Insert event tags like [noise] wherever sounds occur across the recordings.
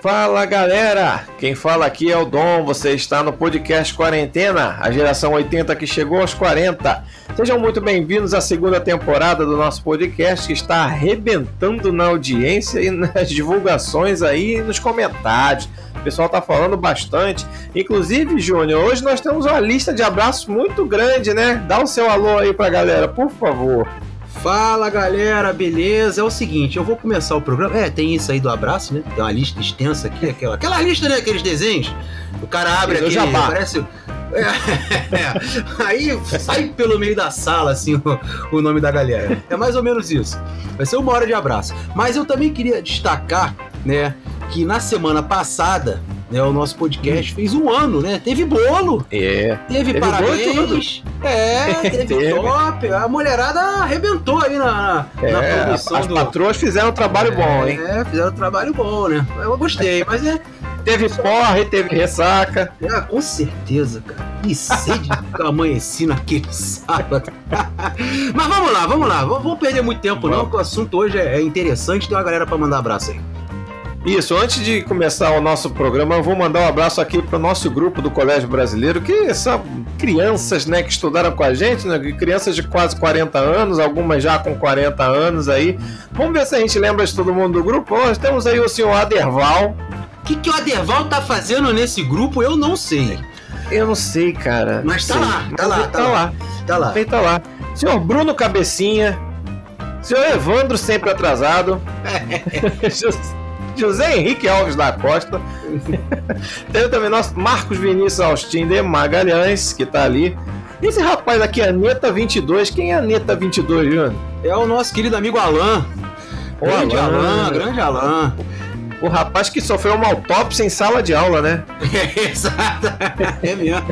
Fala galera, quem fala aqui é o Dom, você está no podcast Quarentena, a geração 80 que chegou aos 40. Sejam muito bem-vindos à segunda temporada do nosso podcast que está arrebentando na audiência e nas [laughs] divulgações aí e nos comentários. O pessoal tá falando bastante. Inclusive, Júnior, hoje nós temos uma lista de abraços muito grande, né? Dá o seu alô aí pra galera, por favor. Fala galera, beleza? É o seguinte, eu vou começar o programa. É, tem isso aí do abraço, né? Tem uma lista extensa aqui, aquela, aquela lista, né? Aqueles desenhos. O cara abre aqui, parece. É, [laughs] é, aí sai pelo meio da sala, assim, o, o nome da galera. É mais ou menos isso. Vai ser uma hora de abraço. Mas eu também queria destacar, né, que na semana passada né, o nosso podcast fez um ano, né? Teve bolo. É. Teve, teve parabéns. É, [laughs] teve, teve, top. A mulherada arrebentou aí na, é, na produção. As do... patroas fizeram um trabalho é, bom, hein? É, fizeram um trabalho bom, né? Eu gostei, mas é. Teve porre, teve ressaca. É, com certeza, cara. E sede que eu amanheci naquele [laughs] sábado. mas vamos lá, vamos lá. Vamos perder muito tempo, não, porque o assunto hoje é interessante. Tem uma galera pra mandar abraço aí. Isso, antes de começar o nosso programa, eu vou mandar um abraço aqui para o nosso grupo do Colégio Brasileiro, que são crianças né, que estudaram com a gente, né, crianças de quase 40 anos, algumas já com 40 anos aí. Vamos ver se a gente lembra de todo mundo do grupo. Nós temos aí o senhor Aderval. O que, que o Aderval tá fazendo nesse grupo? Eu não sei. Eu não sei, cara. Mas tá lá, tá lá, tá, tá lá. Tá lá. Tá lá. Senhor Bruno Cabecinha. Senhor Evandro sempre atrasado. [laughs] José Henrique Alves da Costa. [laughs] Tem também nosso Marcos Vinícius Austin de Magalhães, que tá ali. Esse rapaz aqui, Aneta 22, quem é Aneta 22, Júnior? É o nosso querido amigo Alain. O grande Alain, Alain, grande Alain. O rapaz que sofreu uma autópsia em sala de aula, né? É, [laughs] exato. É mesmo.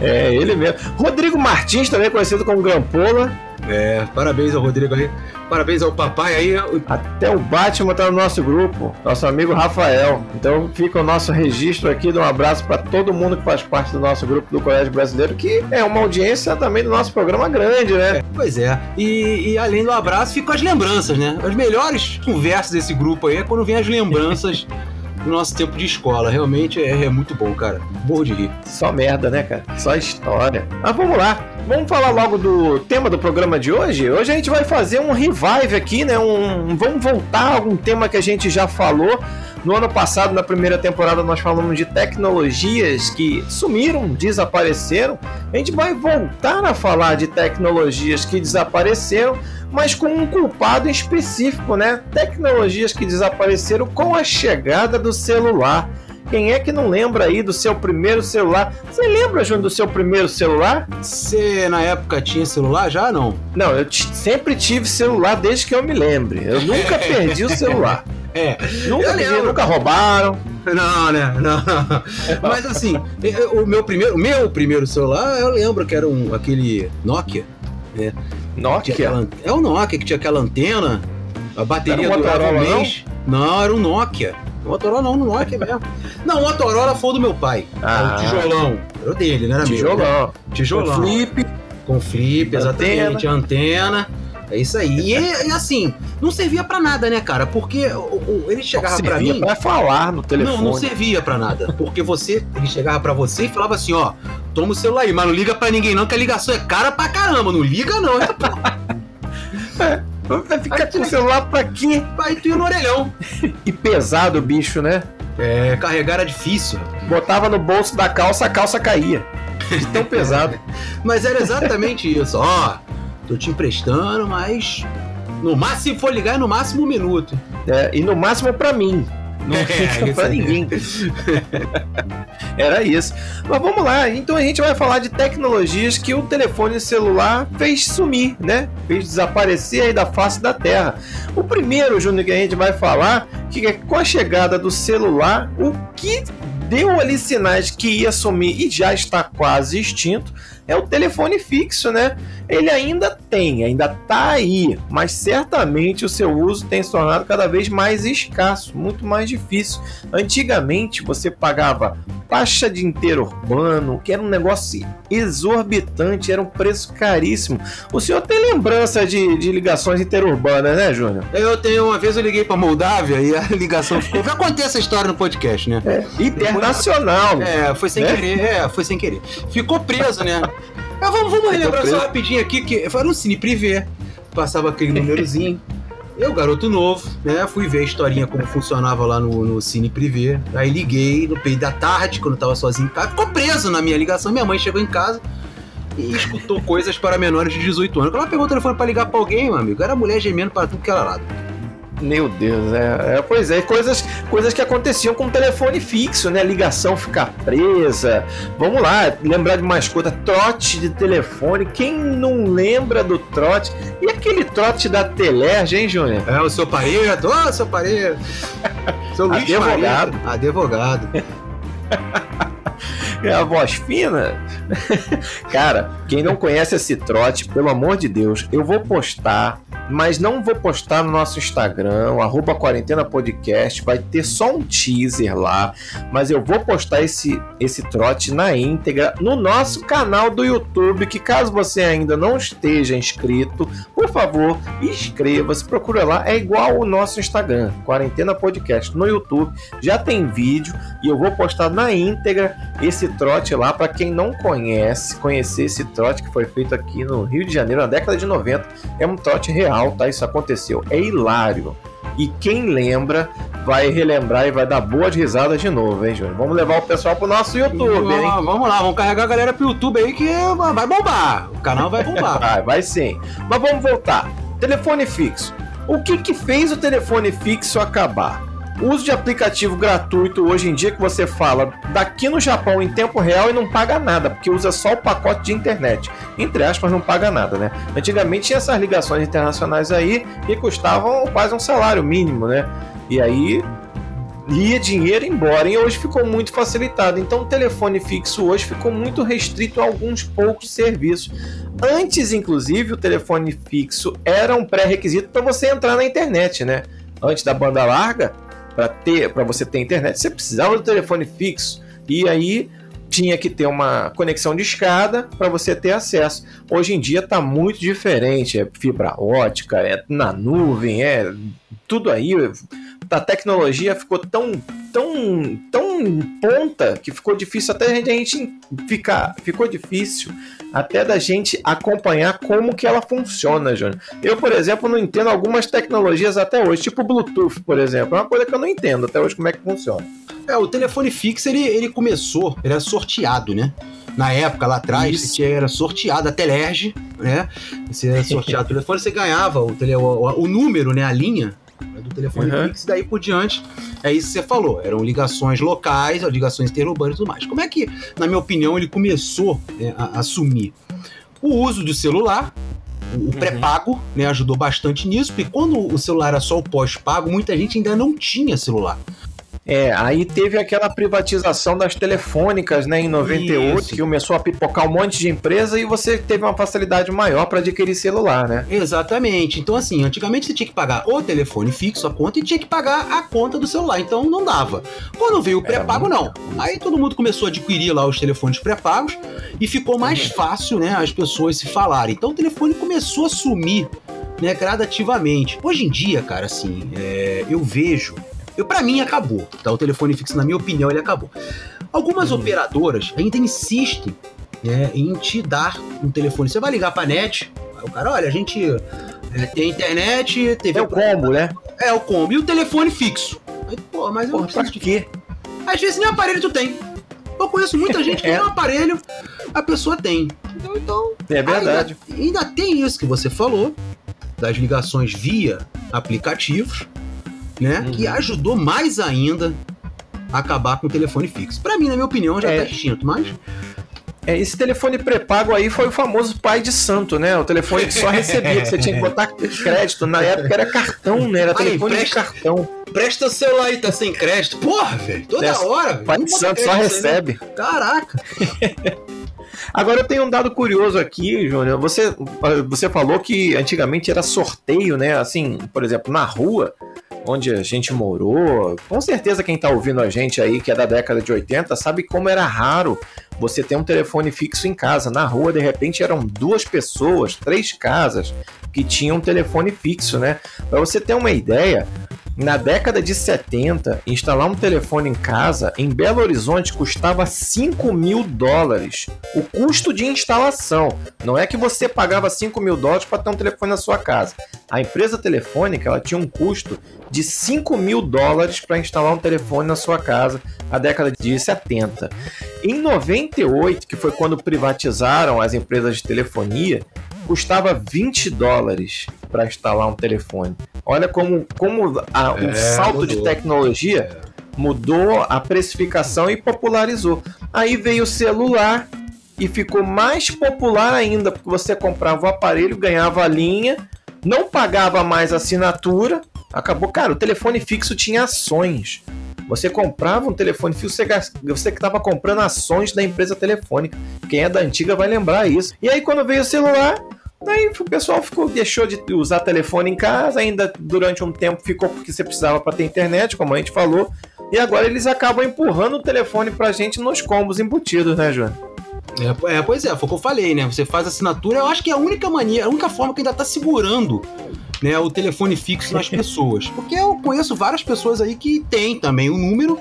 É, ele mesmo. Rodrigo Martins, também conhecido como Grampola. É, parabéns ao Rodrigo aí. Parabéns ao papai aí. Até o Batman tá no nosso grupo, nosso amigo Rafael. Então fica o nosso registro aqui de um abraço para todo mundo que faz parte do nosso grupo do Colégio Brasileiro, que é uma audiência também do nosso programa grande, né? É, pois é. E, e, além do abraço, ficam as lembranças, né? As melhores conversas desse grupo aí é quando vem as lembranças. [laughs] do nosso tempo de escola. Realmente é, é muito bom, cara. Morro de rir. Só merda, né, cara? Só história. Mas vamos lá. Vamos falar logo do tema do programa de hoje? Hoje a gente vai fazer um revive aqui, né? Um, vamos voltar a algum tema que a gente já falou. No ano passado, na primeira temporada, nós falamos de tecnologias que sumiram, desapareceram. A gente vai voltar a falar de tecnologias que desapareceram, mas com um culpado específico, né? Tecnologias que desapareceram com a chegada do celular. Quem é que não lembra aí do seu primeiro celular? Você lembra, Júnior, do seu primeiro celular? Você na época tinha celular já não? Não, eu sempre tive celular desde que eu me lembre. Eu nunca [laughs] perdi o celular. É, nunca, perdi, nunca roubaram. Não, né? Não. Mas assim, o meu primeiro, meu primeiro celular, eu lembro que era um aquele Nokia, né? Nokia? Aquela, é o Nokia que tinha aquela antena, a bateria durava um mês. Não? não, era um Nokia. Motorola não, no Nokia mesmo. Não, o Motorola foi do meu pai. Ah. O tijolão. Era o dele, não era tijolão. meu. Né? Tijolão. Com flip. Com flip, exatamente. Antena. antena. É isso aí. E, e, assim, não servia para nada, né, cara? Porque o, o, ele chegava para mim. Pra falar no telefone. Não, não servia para nada. Porque você, ele chegava para você e falava assim: ó, toma o celular aí, mas não liga para ninguém não, que a ligação é cara pra caramba. Não liga não, é, é. [laughs] Vai ficar com o celular pra quê? Vai tu no orelhão. [laughs] e pesado o bicho, né? É, carregar era difícil. Botava no bolso da calça, a calça caía. De tão pesado. [laughs] mas era exatamente isso. Ó, tô te emprestando, mas no máximo, se for ligar, é no máximo um minuto. É, e no máximo para mim. Não é, pra ninguém. Era isso. Mas vamos lá, então a gente vai falar de tecnologias que o telefone celular fez sumir, né? Fez desaparecer aí da face da Terra. O primeiro, Júnior, que a gente vai falar, que é com a chegada do celular, o que deu ali sinais que ia sumir e já está quase extinto, é o telefone fixo, né? Ele ainda tem, ainda tá aí, mas certamente o seu uso tem se tornado cada vez mais escasso, muito mais difícil. Antigamente você pagava taxa de interurbano, que era um negócio exorbitante, era um preço caríssimo. O senhor tem lembrança de, de ligações interurbanas, né, Júnior? Eu tenho, uma vez eu liguei para Moldávia e a [laughs] ligação ficou. Já contei essa história no podcast, né? É, internacional. É, foi sem né? querer, é, foi sem querer. Ficou preso, né? Mas vamos, vamos relembrar só rapidinho aqui, que foi no Cine Privé, passava aquele númerozinho. Eu, garoto novo, né? Fui ver a historinha como funcionava lá no, no Cine Privé. Aí liguei no peito da tarde, quando eu tava sozinho em casa. Ficou preso na minha ligação. Minha mãe chegou em casa e escutou coisas para menores de 18 anos. Quando ela pegou o telefone para ligar para alguém, meu amigo, era mulher gemendo para tudo que era lado. Meu Deus, é, é, pois é, coisas, coisas que aconteciam com o telefone fixo, né? Ligação ficar presa. Vamos lá, lembrar de mais coisa, trote de telefone. Quem não lembra do trote? E aquele trote da Telerge, hein, Júnior? É, o seu pareto, ô, oh, seu pareto. [laughs] seu Luiz Advogado. Advogado. [laughs] É a voz fina. [laughs] Cara, quem não conhece esse trote, pelo amor de Deus, eu vou postar mas não vou postar no nosso Instagram, arroba quarentena podcast, vai ter só um teaser lá, mas eu vou postar esse, esse trote na íntegra no nosso canal do YouTube, que caso você ainda não esteja inscrito, por favor, inscreva-se, procura lá, é igual o nosso Instagram, quarentena podcast, no YouTube, já tem vídeo e eu vou postar na íntegra esse trote lá para quem não conhece, conhecer esse trote que foi feito aqui no Rio de Janeiro na década de 90, é um trote real tá? Isso aconteceu. É hilário. E quem lembra vai relembrar e vai dar boas risadas de novo, hein, Júnior? Vamos levar o pessoal pro nosso YouTube, hein? Vamos lá, vamos carregar a galera pro YouTube aí que vai bombar. O canal vai bombar. [laughs] vai, vai sim. Mas vamos voltar. Telefone fixo. O que que fez o telefone fixo acabar? Uso de aplicativo gratuito hoje em dia que você fala daqui no Japão em tempo real e não paga nada, porque usa só o pacote de internet. Entre aspas, não paga nada, né? Antigamente tinha essas ligações internacionais aí que custavam quase um salário mínimo, né? E aí ia dinheiro embora e hoje ficou muito facilitado. Então o telefone fixo hoje ficou muito restrito a alguns poucos serviços. Antes, inclusive, o telefone fixo era um pré-requisito para você entrar na internet, né? Antes da banda larga, para ter, para você ter internet, você precisava do telefone fixo. E aí tinha que ter uma conexão de escada para você ter acesso. Hoje em dia está muito diferente, é fibra ótica, é na nuvem, é tudo aí. A tecnologia ficou tão tão tão ponta que ficou difícil até a gente ficar, ficou difícil até da gente acompanhar como que ela funciona, Júnior. Eu, por exemplo, não entendo algumas tecnologias até hoje, tipo Bluetooth, por exemplo. É uma coisa que eu não entendo até hoje como é que funciona. É, o telefone fixo, ele, ele começou, ele era sorteado, né? Na época, lá atrás, você era sorteado a Telerge, né? Você era sorteado o telefone, você ganhava o, tele, o, o, número, né? A linha do telefone uhum. fixo, daí por diante, é isso que você falou. Eram ligações locais, ligações interurbanas e tudo mais. Como é que, na minha opinião, ele começou é, a assumir? O uso do celular, o uhum. pré-pago, né, ajudou bastante nisso, porque quando o celular era só o pós-pago, muita gente ainda não tinha celular. É, aí teve aquela privatização das telefônicas, né, em 98, Isso. que começou a pipocar um monte de empresa e você teve uma facilidade maior para adquirir celular, né? Exatamente. Então, assim, antigamente você tinha que pagar o telefone fixo, a conta, e tinha que pagar a conta do celular. Então não dava. Quando veio o pré-pago, não. Aí todo mundo começou a adquirir lá os telefones pré-pagos e ficou mais uhum. fácil, né, as pessoas se falarem. Então o telefone começou a sumir, né, gradativamente. Hoje em dia, cara, assim, é, eu vejo eu, para mim, acabou. Tá? O telefone fixo, na minha opinião, ele acabou. Algumas uhum. operadoras ainda insistem né, em te dar um telefone. Você vai ligar pra net, o cara, olha, a gente é, tem internet, TV. É o combo, né? É o combo. E o telefone fixo. Aí, pô, mas eu Porra, não preciso de quê? Às vezes nem aparelho tu tem. Eu conheço muita [laughs] gente que é. nem um aparelho a pessoa tem. Então, então é verdade. Ainda, ainda tem isso que você falou, das ligações via aplicativos né? Uhum. Que ajudou mais ainda a acabar com o telefone fixo. Para mim, na minha opinião, já é. tá extinto, mas É, esse telefone pré-pago aí foi o famoso pai de santo, né? O telefone que só recebia, que você tinha que [laughs] botar crédito. Na época era cartão, né? Era telefone de cartão. Presta o celular aí, tá sem crédito. Porra, velho. Toda Dessa, hora, Pai de santo só recebe. Aí, né? Caraca. [laughs] Agora eu tenho um dado curioso aqui, Júnior. Você, você falou que antigamente era sorteio, né? Assim, por exemplo, na rua, onde a gente morou. Com certeza quem está ouvindo a gente aí, que é da década de 80, sabe como era raro você ter um telefone fixo em casa. Na rua, de repente, eram duas pessoas, três casas que tinham um telefone fixo, né? Para você ter uma ideia, na década de 70, instalar um telefone em casa em Belo Horizonte custava 5 mil dólares. O custo de instalação. Não é que você pagava 5 mil dólares para ter um telefone na sua casa. A empresa telefônica ela tinha um custo de 5 mil dólares para instalar um telefone na sua casa na década de 70. Em 98, que foi quando privatizaram as empresas de telefonia, custava 20 dólares para instalar um telefone. Olha como, como a, o é, salto mudou. de tecnologia é. mudou a precificação e popularizou. Aí veio o celular e ficou mais popular ainda, porque você comprava o aparelho, ganhava a linha, não pagava mais assinatura, acabou. Cara, o telefone fixo tinha ações. Você comprava um telefone fixo, você, você estava comprando ações da empresa telefônica. Quem é da antiga vai lembrar isso. E aí, quando veio o celular, Daí o pessoal ficou, deixou de usar telefone em casa, ainda durante um tempo ficou porque você precisava para ter internet, como a gente falou, e agora eles acabam empurrando o telefone pra gente nos combos embutidos, né, João? É, é, pois é, foi o que eu falei, né? Você faz assinatura, eu acho que é a única maneira, a única forma que ainda tá segurando né, o telefone fixo nas [laughs] pessoas. Porque eu conheço várias pessoas aí que tem também o número,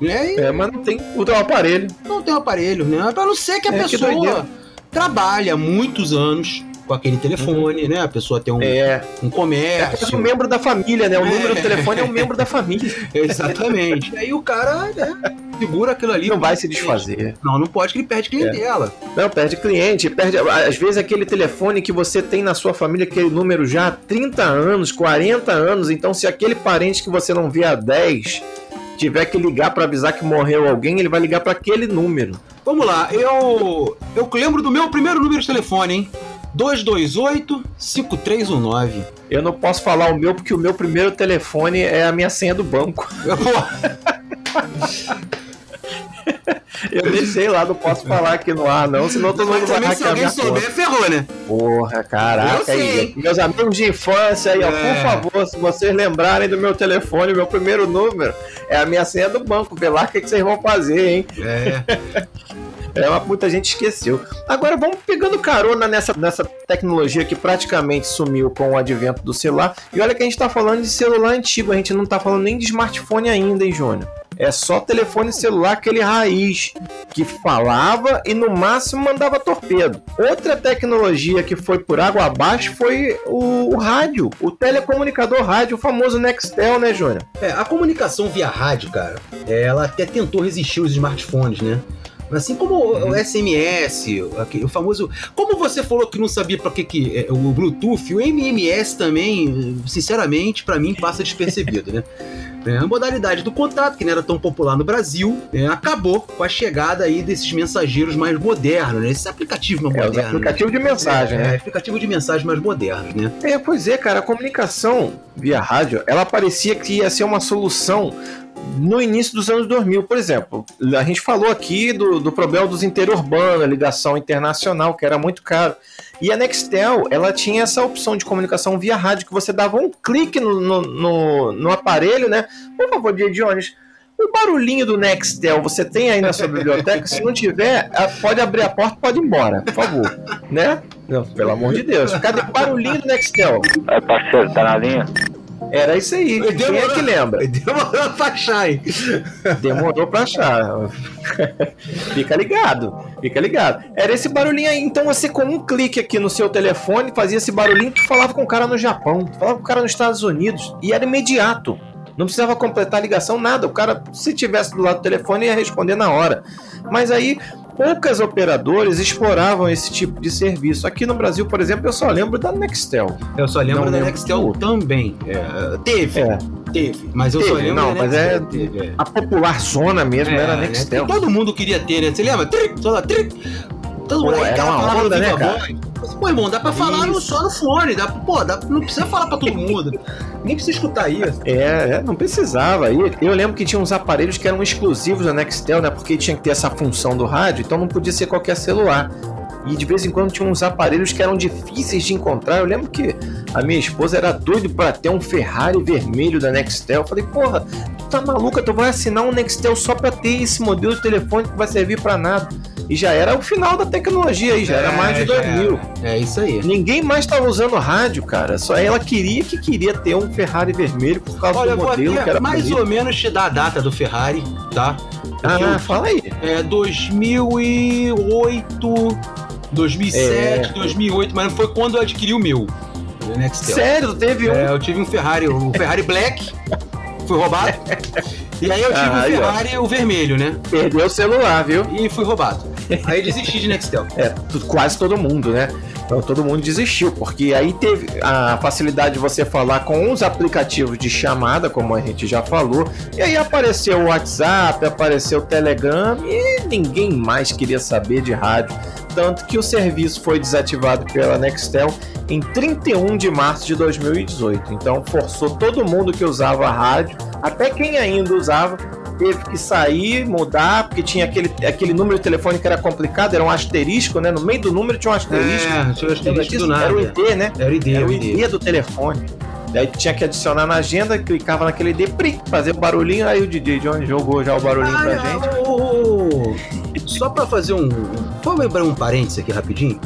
né? E... É, mas não tem o aparelho. Não tem o aparelho, né? Pra não ser que a é, pessoa que trabalha muitos anos com aquele telefone, uhum. né? A pessoa tem um, é. um comércio. É um membro da família, né? O é. número do telefone é um membro da família. [laughs] Exatamente. Aí o cara né, segura aquilo ali. Não vai se desfazer. Não, não pode que ele perde clientela. É. Não, perde cliente. Perde, às vezes aquele telefone que você tem na sua família, aquele número já há 30 anos, 40 anos. Então, se aquele parente que você não vê há 10 tiver que ligar para avisar que morreu alguém, ele vai ligar para aquele número. Vamos lá, eu eu lembro do meu primeiro número de telefone, hein? 228-5319. Eu não posso falar o meu porque o meu primeiro telefone é a minha senha do banco. [laughs] Eu deixei lá, não posso falar aqui no ar, não, senão todo mundo vai hackear minha Se alguém souber, ferrou, né? Porra, caraca. Aí, meus amigos de infância aí, ó, por é. favor, se vocês lembrarem do meu telefone, meu primeiro número é a minha senha do banco. Vê lá o que, que vocês vão fazer, hein? É. [laughs] É, muita gente esqueceu. Agora vamos pegando carona nessa, nessa tecnologia que praticamente sumiu com o advento do celular. E olha que a gente está falando de celular antigo, a gente não está falando nem de smartphone ainda, hein, Júnior? É só telefone celular, aquele raiz, que falava e no máximo mandava torpedo. Outra tecnologia que foi por água abaixo foi o, o rádio, o telecomunicador rádio, o famoso Nextel, né, Júnior? É, a comunicação via rádio, cara, ela até tentou resistir os smartphones, né? Assim como uhum. o SMS, o famoso. Como você falou que não sabia para que, que é, o Bluetooth, o MMS também, sinceramente, para mim passa despercebido, né? [laughs] É, a modalidade do contato, que não era tão popular no Brasil, é, acabou com a chegada aí desses mensageiros mais modernos, né? Esses aplicativos mais é, modernos. Aplicativo né? de mensagem, é, né? aplicativo de mensagem mais modernos, né? É, pois é, cara, a comunicação via rádio, ela parecia que ia ser uma solução no início dos anos 2000, por exemplo. A gente falou aqui do, do problema dos interurbanos, a ligação internacional, que era muito caro. E a Nextel, ela tinha essa opção de comunicação via rádio, que você dava um clique no, no, no, no aparelho, né? Por favor, Dia Jones, o barulhinho do Nextel você tem aí na sua biblioteca? Se não tiver, pode abrir a porta pode ir embora, por favor. Né? Não, pelo amor de Deus. Cadê o barulhinho do Nextel? É, parceiro, tá na linha? Era isso aí. Demorou, Quem é que lembra? Demorou pra achar, hein? Demorou pra achar. [laughs] fica ligado, fica ligado. Era esse barulhinho aí. Então você, com um clique aqui no seu telefone, fazia esse barulhinho, tu falava com o cara no Japão, tu falava com o cara nos Estados Unidos. E era imediato. Não precisava completar a ligação, nada. O cara, se tivesse do lado do telefone, ia responder na hora. Mas aí poucas operadoras exploravam esse tipo de serviço. Aqui no Brasil, por exemplo, eu só lembro da Nextel. Eu só lembro não da lembro Nextel também. É, teve. É. Teve. Mas eu teve, só lembro não, mas é, teve, é, A popular zona mesmo era a né? Nextel. Né? Todo mundo queria ter, né? Você lembra? Tric, toda, tric. Todo mundo. Pô, era uma onda, né, cara? Pô, irmão, dá pra falar no, só no fone. Dá, pô, dá, não precisa falar pra todo mundo. Nem precisa escutar isso. É, é, não precisava. Eu, eu lembro que tinha uns aparelhos que eram exclusivos da Nextel, né? Porque tinha que ter essa função do rádio, então não podia ser qualquer celular. E de vez em quando tinha uns aparelhos que eram difíceis de encontrar. Eu lembro que a minha esposa era doida para ter um Ferrari vermelho da Nextel. Eu falei, porra, tu tá maluca? Tu vai assinar um Nextel só pra ter esse modelo de telefone que vai servir para nada. E já era o final da tecnologia aí, já é, era mais de 2000. É isso aí. Ninguém mais estava usando rádio, cara. Só ela queria que queria ter um Ferrari vermelho por causa Olha, do modelo que era mais bonito. ou menos te dar a data do Ferrari, tá? Porque ah, fala aí. É 2008, 2007, é. 2008, mas foi quando eu adquiri o meu. O Nextel. Sério? Teve um? É, eu tive um Ferrari, o Ferrari Black. [laughs] Foi roubado. E aí eu tive ah, um Ferrari, o vermelho, né? Perdeu o celular, viu? E fui roubado. Aí desisti de Nextel. É, quase todo mundo, né? Então todo mundo desistiu, porque aí teve a facilidade de você falar com os aplicativos de chamada, como a gente já falou, e aí apareceu o WhatsApp, apareceu o Telegram e ninguém mais queria saber de rádio. Tanto que o serviço foi desativado pela Nextel em 31 de março de 2018. Então forçou todo mundo que usava rádio, até quem ainda usava, teve que sair, mudar, porque tinha aquele, aquele número de telefone que era complicado, era um asterisco, né? No meio do número tinha um asterisco. É, tinha um asterisco. Era o ID, né? Era o ID, era o ID, ID do telefone. Daí tinha que adicionar na agenda, clicava naquele ID, fazer o barulhinho, aí o DJ John jogou já o barulhinho ah, pra gente. Oh, só pra fazer um. Vamos lembrar um parênteses aqui rapidinho.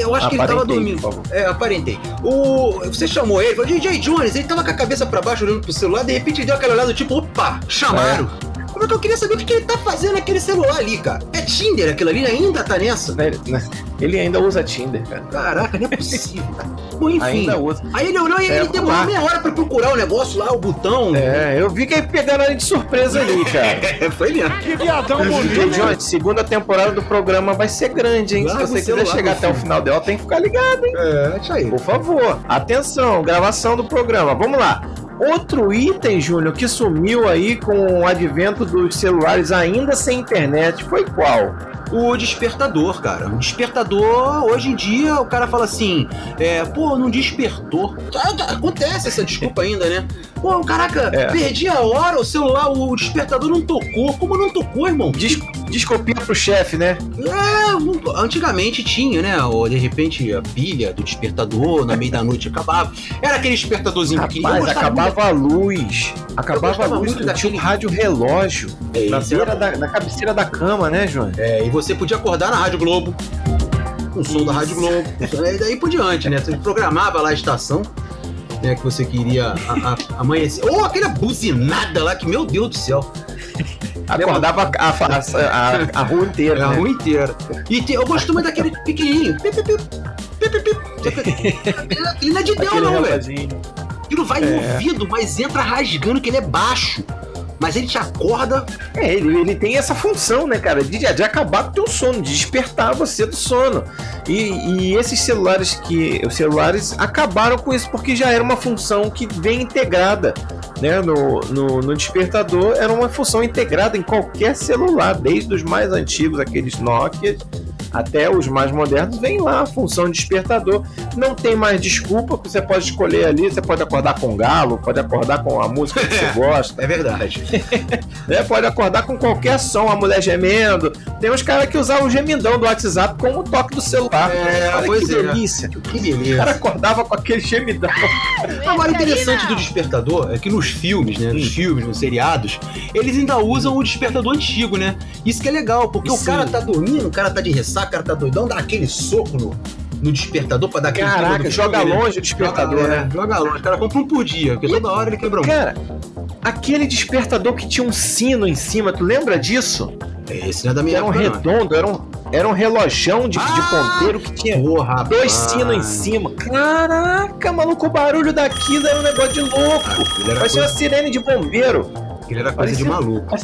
Eu acho que ele tava dormindo. É, aparentei. O, você chamou ele, falou, DJ Jones, ele tava com a cabeça pra baixo olhando pro celular, de repente deu aquela olhada tipo, opa, chamaram. É. Como é que eu queria saber o que ele tá fazendo naquele celular ali, cara? É Tinder aquilo ali? Ainda tá nessa? Né, né, ele ainda usa Tinder, cara. Caraca, não é possível, cara. Bom, enfim. Ainda usa. Aí ele olhou e é, ele demorou meia hora pra procurar o negócio lá, o botão. É, eu vi que aí pegaram ele de surpresa ali, cara. [laughs] Foi mesmo. Que viadão bonito. Johnny, segunda temporada do programa vai ser grande, hein? Se você quiser chegar até o final dela, tem que ficar ligado, hein? É, isso aí. Por favor, atenção, gravação do programa. Vamos lá. Outro item, Júnior, que sumiu aí com o advento dos celulares ainda sem internet foi qual? o despertador, cara. O despertador, hoje em dia, o cara fala assim: é, pô, não despertou. Tá, tá, acontece essa desculpa ainda, né? Pô, caraca, é. perdi a hora, o celular, o despertador não tocou. Como não tocou, irmão? Des desculpinha pro chefe, né? É, antigamente tinha, né? Ou de repente a pilha do despertador na meia da noite acabava. Era aquele despertadorzinho Rapaz, pequenininho. acabava a luz. Acabava a luz, daquele... rádio relógio é, na beira da, na cabeceira da cama, né, João? É, e você podia acordar na Rádio Globo. Com o som da Rádio Globo. E daí por diante, né? Você programava lá a estação né, que você queria a, a, amanhecer. Ou aquela buzinada lá que, meu Deus do céu. Acordava a, a, a, rua inteira. A né? rua inteira. E te, eu gosto muito daquele pequenininho. Pip, Ele não é de Deus, não, velho. Aquilo vai no é. ouvido, mas entra rasgando que ele é baixo mas ele te acorda. É, ele, ele tem essa função, né, cara, de, de acabar com o teu sono, de despertar você do sono. E, e esses celulares que. Os celulares acabaram com isso porque já era uma função que vem integrada. Né, no, no, no despertador era uma função integrada em qualquer celular, desde os mais antigos, aqueles Nokia, até os mais modernos, vem lá a função despertador. Não tem mais desculpa, você pode escolher ali, você pode acordar com galo, pode acordar com a música que você [laughs] gosta. É verdade. [laughs] é, pode acordar com qualquer som, a mulher gemendo. Tem uns caras que usavam o gemidão do WhatsApp como o toque do celular. É, Olha pois que é. delícia. Que beleza. O cara acordava com aquele gemidão. [laughs] Agora, o interessante do despertador é que nos filmes, né? Nos hum. filmes, nos seriados, eles ainda usam o despertador antigo, né? Isso que é legal, porque Sim. o cara tá dormindo, o cara tá de ressaca, o cara tá doidão, dá aquele soco no, no despertador pra dar aquele Caraca, joga longe o despertador, joga, né? Joga longe. O cara compra um por dia, porque e, toda hora ele quebra um. Cara, aquele despertador que tinha um sino em cima, tu lembra disso? Esse não é da minha Era um redondo, era um, era um relojão de, ah, de ponteiro que tinha porra, dois sinos em cima. Caraca, maluco, o barulho daquilo era um negócio de louco. Parecia coisa... uma sirene de bombeiro. Aquilo era coisa Parecia... de maluco.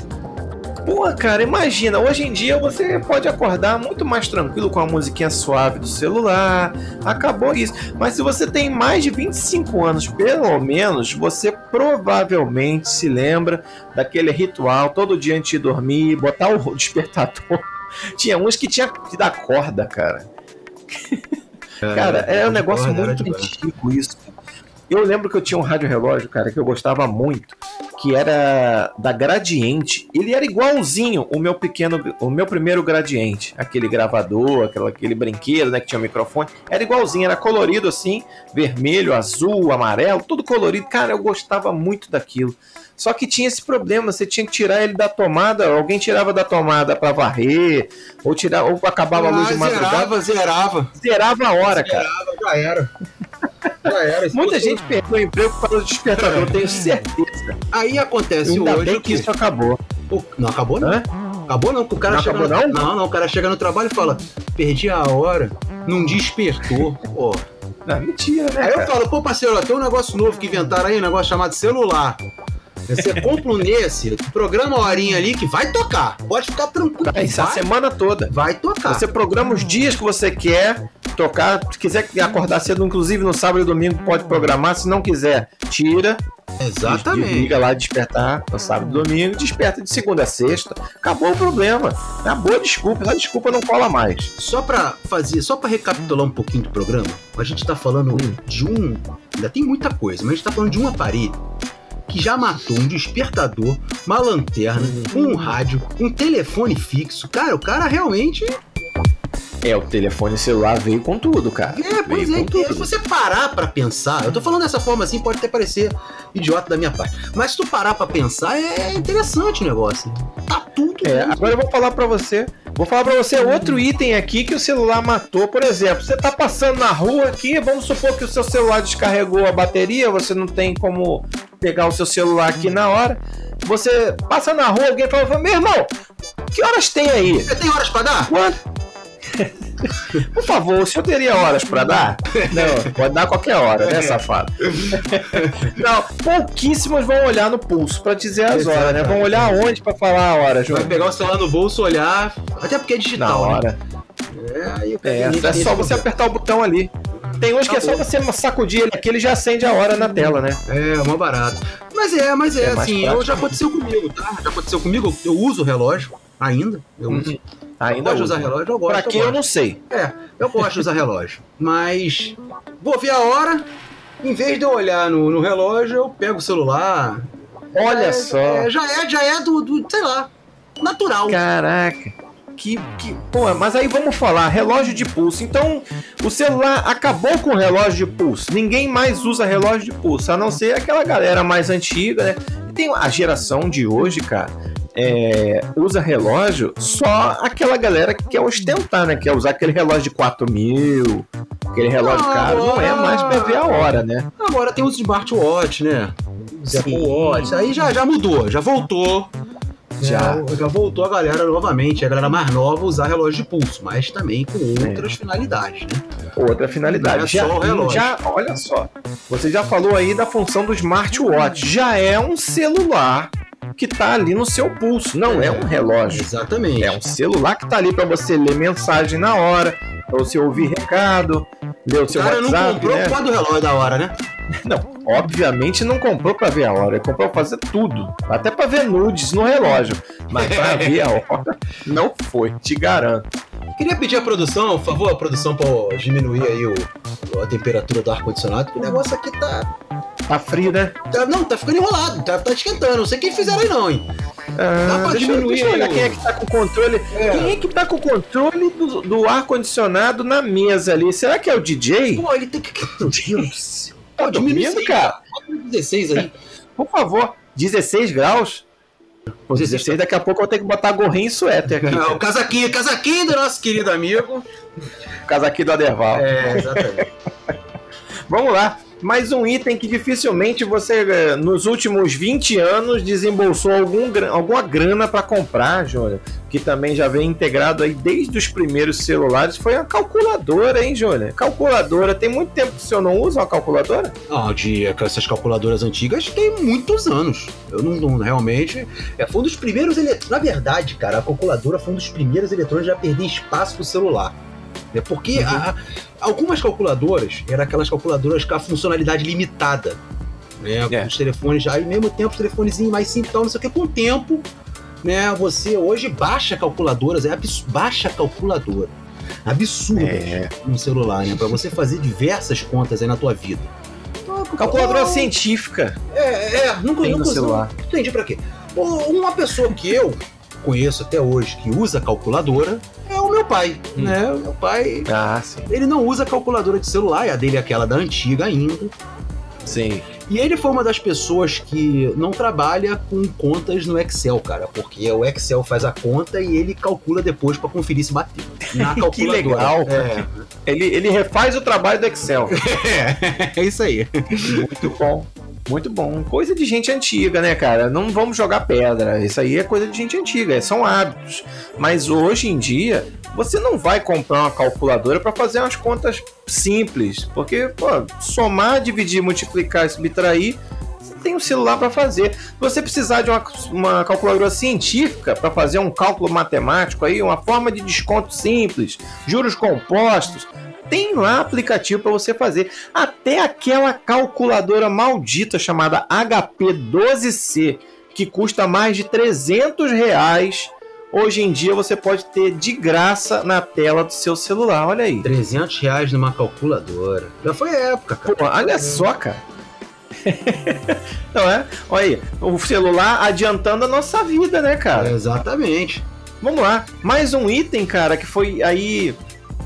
Pô, cara, imagina, hoje em dia você pode acordar muito mais tranquilo com a musiquinha suave do celular. Acabou isso. Mas se você tem mais de 25 anos, pelo menos, você provavelmente se lembra daquele ritual todo dia antes de dormir, botar o [laughs] despertador. Tinha uns que tinha que dar corda, cara. É, [laughs] cara, é um negócio muito antigo isso. Eu lembro que eu tinha um rádio relógio, cara, que eu gostava muito que era da Gradiente. Ele era igualzinho o meu pequeno, o meu primeiro Gradiente, aquele gravador, aquele, aquele brinquedo, né, que tinha um microfone. Era igualzinho, era colorido assim, vermelho, azul, amarelo, tudo colorido. Cara, eu gostava muito daquilo. Só que tinha esse problema, você tinha que tirar ele da tomada, alguém tirava da tomada para varrer, ou tirar, ou acabava a luz de madrugada. Zerava, zerava. Zerava a hora, zerava, cara. Já era. Era. Muita gente perdeu o emprego para o despertador, tenho certeza. Aí acontece Ainda hoje bem que isso acabou. O... Não acabou, não? É? Acabou não, o cara não chega acabou, no... não? não, não, o cara chega no trabalho e fala: perdi a hora, não despertou. Pô. Não, mentira, né? Aí cara? eu falo, pô, parceiro, tem um negócio novo que inventaram aí, um negócio chamado celular. Você compra um nesse, programa a horinha ali que vai tocar. Pode ficar tranquilo. Vai, vai, a semana toda. Vai tocar. Você programa os dias que você quer tocar. Se quiser acordar cedo, inclusive no sábado e domingo, pode programar. Se não quiser, tira. Exatamente. Liga lá, despertar no sábado e domingo, desperta de segunda a sexta. Acabou o problema. Acabou a desculpa. Essa desculpa não cola mais. Só para fazer, só para recapitular um pouquinho do programa, a gente tá falando hum. de um. Ainda tem muita coisa, mas a gente tá falando de um aparelho que já matou um despertador, uma lanterna, um rádio, um telefone fixo. Cara, o cara realmente é, o telefone celular veio com tudo, cara. É, pois veio é, que se você parar para pensar, eu tô falando dessa forma assim, pode até parecer idiota da minha parte, mas se tu parar para pensar, é interessante o negócio. Tá tudo. É, agora eu vou falar para você, vou falar para você outro item aqui que o celular matou, por exemplo, você tá passando na rua aqui, vamos supor que o seu celular descarregou a bateria, você não tem como pegar o seu celular aqui na hora. Você passa na rua, alguém fala, meu irmão, que horas tem aí? Você tem horas para dar? Quanto? [laughs] Por favor, o senhor teria horas para dar? Não, pode dar qualquer hora, né, safado? [laughs] Não, pouquíssimos vão olhar no pulso para dizer as Exato. horas, né? Vão olhar onde para falar a hora, João? Vai pegar o celular no bolso, olhar, até porque é digital. Na hora. Né? É, aí é, é só você apertar o botão ali. Tem uns que é só você sacudir ele aqui, ele já acende a hora na tela, né? É, uma barata. Mas é, mas é, é assim, eu, já aconteceu comigo, tá? Já aconteceu comigo, eu uso o relógio ainda. Eu uhum. uso. Ainda gosto de usar relógio, eu gosto. Pra que eu, eu, não sei. É, eu gosto de usar relógio. Mas vou ver a hora, em vez de eu olhar no, no relógio, eu pego o celular. Olha é, só. É, já é, já é do, do, sei lá, natural. Caraca. Que, que, pô, mas aí vamos falar, relógio de pulso. Então, o celular acabou com o relógio de pulso. Ninguém mais usa relógio de pulso, a não ser aquela galera mais antiga, né? Tem a geração de hoje, cara é, usa relógio só aquela galera que quer ostentar, né? Quer usar aquele relógio de 4 mil, aquele relógio ah, caro. Não é mais pra ver a hora, né? Agora tem os smartwatch, né? Os Apple Watch. Aí já, já mudou, já voltou. Já. já voltou a galera novamente, a galera mais nova usar relógio de pulso, mas também com outras é. finalidades, né? Outra finalidade. É já, já, olha só, você já falou aí da função do smartwatch. Já é um celular que tá ali no seu pulso. Não é, é um relógio. Exatamente. É um celular que tá ali para você ler mensagem na hora, para você ouvir recado, ler o seu cara WhatsApp. não comprou né? por do relógio da hora, né? Não, obviamente não comprou para ver a hora, ele comprou pra fazer tudo, até para ver nudes no relógio, mas para [laughs] ver a hora não foi, te garanto. Queria pedir à produção, por favor, a produção para diminuir aí o, a temperatura do ar condicionado, porque o negócio aqui tá Tá frio, né? Tá, não, tá ficando enrolado, tá, tá esquentando. Não sei quem fizeram aí, não, hein? Ah, Dá pra diminuir deixa eu olhar quem é que tá com o controle. É. Quem é que tá com o controle do, do ar-condicionado na mesa ali? Será que é o DJ? Pô, ele tem que. Meu Deus. Tá dormindo, cara? Bota 16 aí. Por favor, 16 graus? Pô, 16, daqui a pouco eu vou ter que botar gorrinho e suéter aqui. o casaquinho, casaquinho do nosso querido amigo. casaquinho do Aderval. É, exatamente. [laughs] Vamos lá. Mais um item que dificilmente você, eh, nos últimos 20 anos, desembolsou algum, alguma grana para comprar, Júnior. Que também já vem integrado aí desde os primeiros celulares. Foi a calculadora, hein, Júnior? Calculadora. Tem muito tempo que o senhor não usa uma calculadora? Ah, de essas calculadoras antigas tem muitos anos. Eu não, não realmente. É, foi um dos primeiros. Ele... Na verdade, cara, a calculadora foi um dos primeiros eletrônicos a perder espaço pro celular. É porque uhum. a, algumas calculadoras eram aquelas calculadoras com a funcionalidade limitada. Né? É. Os telefones já, e mesmo tempo os telefones mais simples, não sei o que, com o tempo, né? Você hoje baixa calculadoras, é baixa calculadora. Absurdo é. no celular, né? Pra você fazer diversas contas aí na tua vida. Calculadora científica. É, é, nunca, Tem nunca, no celular. Não entendi pra quê. Uma pessoa que eu conheço até hoje que usa calculadora é o meu pai, hum. né? O meu pai, ah, sim. ele não usa calculadora de celular, a dele é aquela da antiga ainda. Sim. E ele foi uma das pessoas que não trabalha com contas no Excel, cara, porque o Excel faz a conta e ele calcula depois para conferir se bateu. [laughs] Na calculadora. que legal. É. Ele, ele refaz o trabalho do Excel. [laughs] é, é isso aí. Muito bom. Muito bom. Coisa de gente antiga, né, cara? Não vamos jogar pedra. Isso aí é coisa de gente antiga, são hábitos. Mas hoje em dia, você não vai comprar uma calculadora para fazer umas contas simples. Porque, pô, somar, dividir, multiplicar subtrair, você tem um celular para fazer. Se você precisar de uma, uma calculadora científica para fazer um cálculo matemático aí, uma forma de desconto simples, juros compostos, tem lá aplicativo para você fazer. Até aquela calculadora maldita chamada HP12C, que custa mais de 300 reais. Hoje em dia você pode ter de graça na tela do seu celular, olha aí. 300 reais numa calculadora. Já foi época, cara. Pô, olha só, cara. Não é? Olha aí, o celular adiantando a nossa vida, né, cara? É exatamente. Vamos lá, mais um item, cara, que foi aí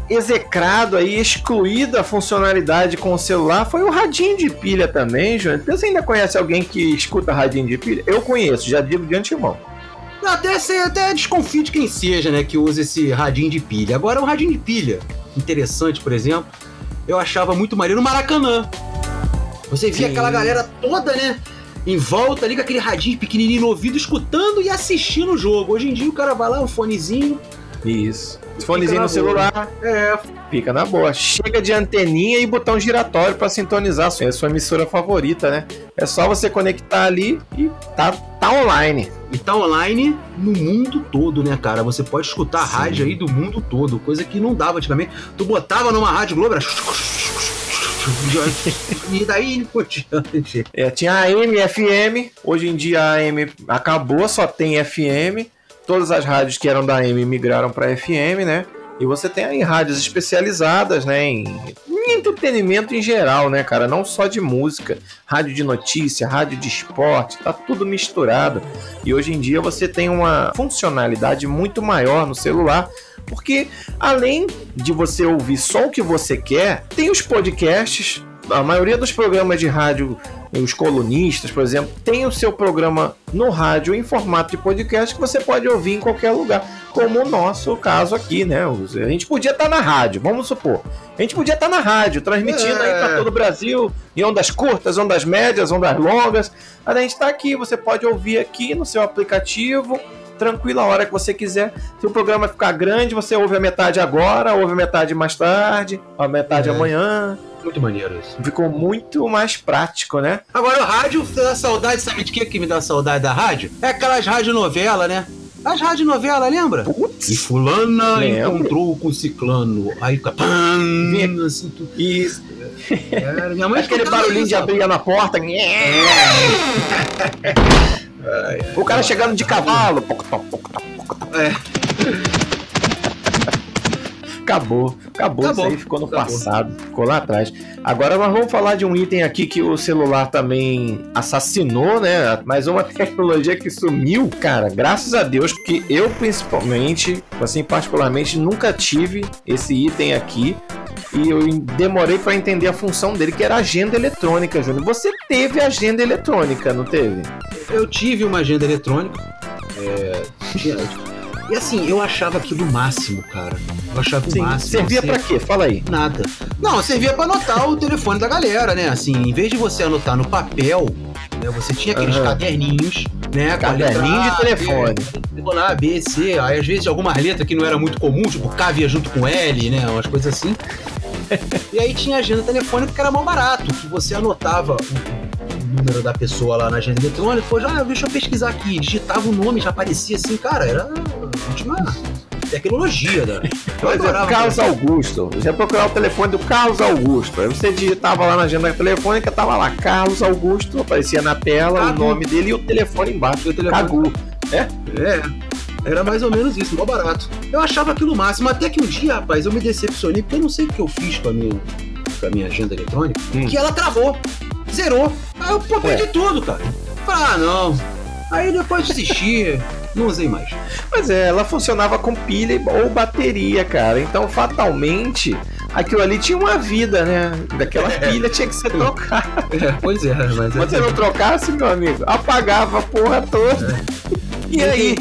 execrado aí, excluído a funcionalidade com o celular foi o radinho de pilha também, João. Você ainda conhece alguém que escuta radinho de pilha? Eu conheço, já digo de antemão. Até, sei, até desconfio de quem seja, né, que usa esse radinho de pilha. Agora, o radinho de pilha, interessante, por exemplo, eu achava muito maneiro no Maracanã. Você via Sim. aquela galera toda, né, em volta ali com aquele radinho pequenininho no ouvido, escutando e assistindo o jogo. Hoje em dia o cara vai lá, um fonezinho, isso. Fonezinho no celular. É, fica na boa. Chega de anteninha e botão giratório para sintonizar é a sua emissora favorita, né? É só você conectar ali e tá, tá online. E tá online no mundo todo, né, cara? Você pode escutar a rádio aí do mundo todo, coisa que não dava antigamente. Tu botava numa rádio Globo, era... [laughs] e daí por diante. É, tinha AM, FM. Hoje em dia a AM acabou, só tem FM todas as rádios que eram da AM migraram para FM, né? E você tem aí rádios especializadas, né, em, em, entretenimento em geral, né, cara? Não só de música, rádio de notícia, rádio de esporte, tá tudo misturado. E hoje em dia você tem uma funcionalidade muito maior no celular, porque além de você ouvir só o que você quer, tem os podcasts. A maioria dos programas de rádio os colunistas, por exemplo, tem o seu programa no rádio em formato de podcast que você pode ouvir em qualquer lugar, como o nosso caso aqui, né? A gente podia estar na rádio, vamos supor. A gente podia estar na rádio, transmitindo é. aí para todo o Brasil, em ondas curtas, ondas médias, ondas longas. Mas a gente está aqui, você pode ouvir aqui no seu aplicativo, tranquilo a hora que você quiser. Se o programa ficar grande, você ouve a metade agora, ouve a metade mais tarde, a metade é. amanhã. Muito maneiro isso. Ficou muito mais prático, né? Agora, o rádio dá saudade, sabe de que que me dá saudade da rádio? É aquelas radionovelas, né? As radionovelas, lembra? Putz. E fulana Lembro. encontrou com ciclano. Aí fica... Pam, assim, tu... Isso. É, minha mãe Aquele barulhinho de abrir na porta. É. [laughs] o cara chegando de cavalo. É. [laughs] [laughs] Acabou. Acabou, acabou. isso aí ficou no acabou. passado, ficou lá atrás. Agora nós vamos falar de um item aqui que o celular também assassinou, né? Mas uma tecnologia que sumiu, cara, graças a Deus, porque eu principalmente, assim, particularmente, nunca tive esse item aqui. E eu demorei para entender a função dele, que era agenda eletrônica, Júnior. Você teve agenda eletrônica, não teve? Eu tive uma agenda eletrônica. É, E assim, eu achava aquilo o máximo, cara. Eu achava Sim, o máximo. Servia você... para quê? Fala aí. Nada. Não, servia para anotar o telefone da galera, né? Assim, em vez de você anotar no papel, né? Você tinha aqueles uhum. caderninhos, né? Caderninho de telefone. B, A, B, C. Aí às vezes alguma letra que não era muito comum, tipo K via junto com L, né? Umas coisas assim. E aí tinha agenda telefônica que era mal barato, que você anotava o número da pessoa lá na agenda eletrônica, pô, já deixa eu pesquisar aqui, digitava o nome, já aparecia assim, cara, era a última tecnologia, né? Eu adorava. Carlos Augusto. Você ia procurar o telefone do Carlos Augusto. Aí você digitava lá na agenda telefônica, tava lá, Carlos Augusto, aparecia na tela Cagu. o nome dele e o telefone embaixo. O telefone. Cagu. É? É. Era mais ou menos isso, mal barato. Eu achava aquilo máximo, até que um dia, rapaz, eu me decepcionei, porque eu não sei o que eu fiz com a minha, com a minha agenda eletrônica, hum. que ela travou, zerou. Aí eu pô, perdi é. tudo, cara. Ah, não. Aí depois desisti, [laughs] não usei mais. Mas é, ela funcionava com pilha ou bateria, cara. Então, fatalmente, aquilo ali tinha uma vida, né? Daquela é. pilha tinha que ser trocada. É, pois é, mas. Se você não trocasse, meu amigo, apagava a porra toda. É. E aí?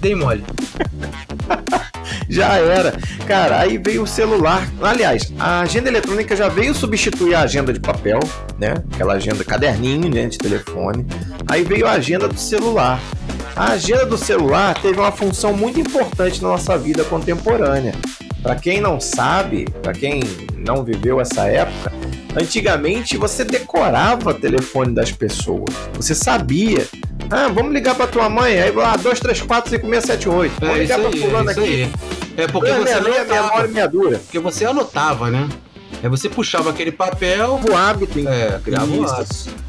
Dei mole. [laughs] já era. Cara, aí veio o celular. Aliás, a agenda eletrônica já veio substituir a agenda de papel, né? Aquela agenda caderninho, né, de telefone. Aí veio a agenda do celular. A agenda do celular teve uma função muito importante na nossa vida contemporânea. Para quem não sabe, para quem não viveu essa época, antigamente você decorava o telefone das pessoas. Você sabia ah, vamos ligar pra tua mãe. Aí lá, 2, 3, 4, 5, 6, 7, 8. Vamos é, ligar pra aí, fulano é aqui. Aí. É porque você anotava. Minha memória dura. Porque você anotava, né? Aí você puxava aquele papel. O hábito, hein? É, criava o hábito.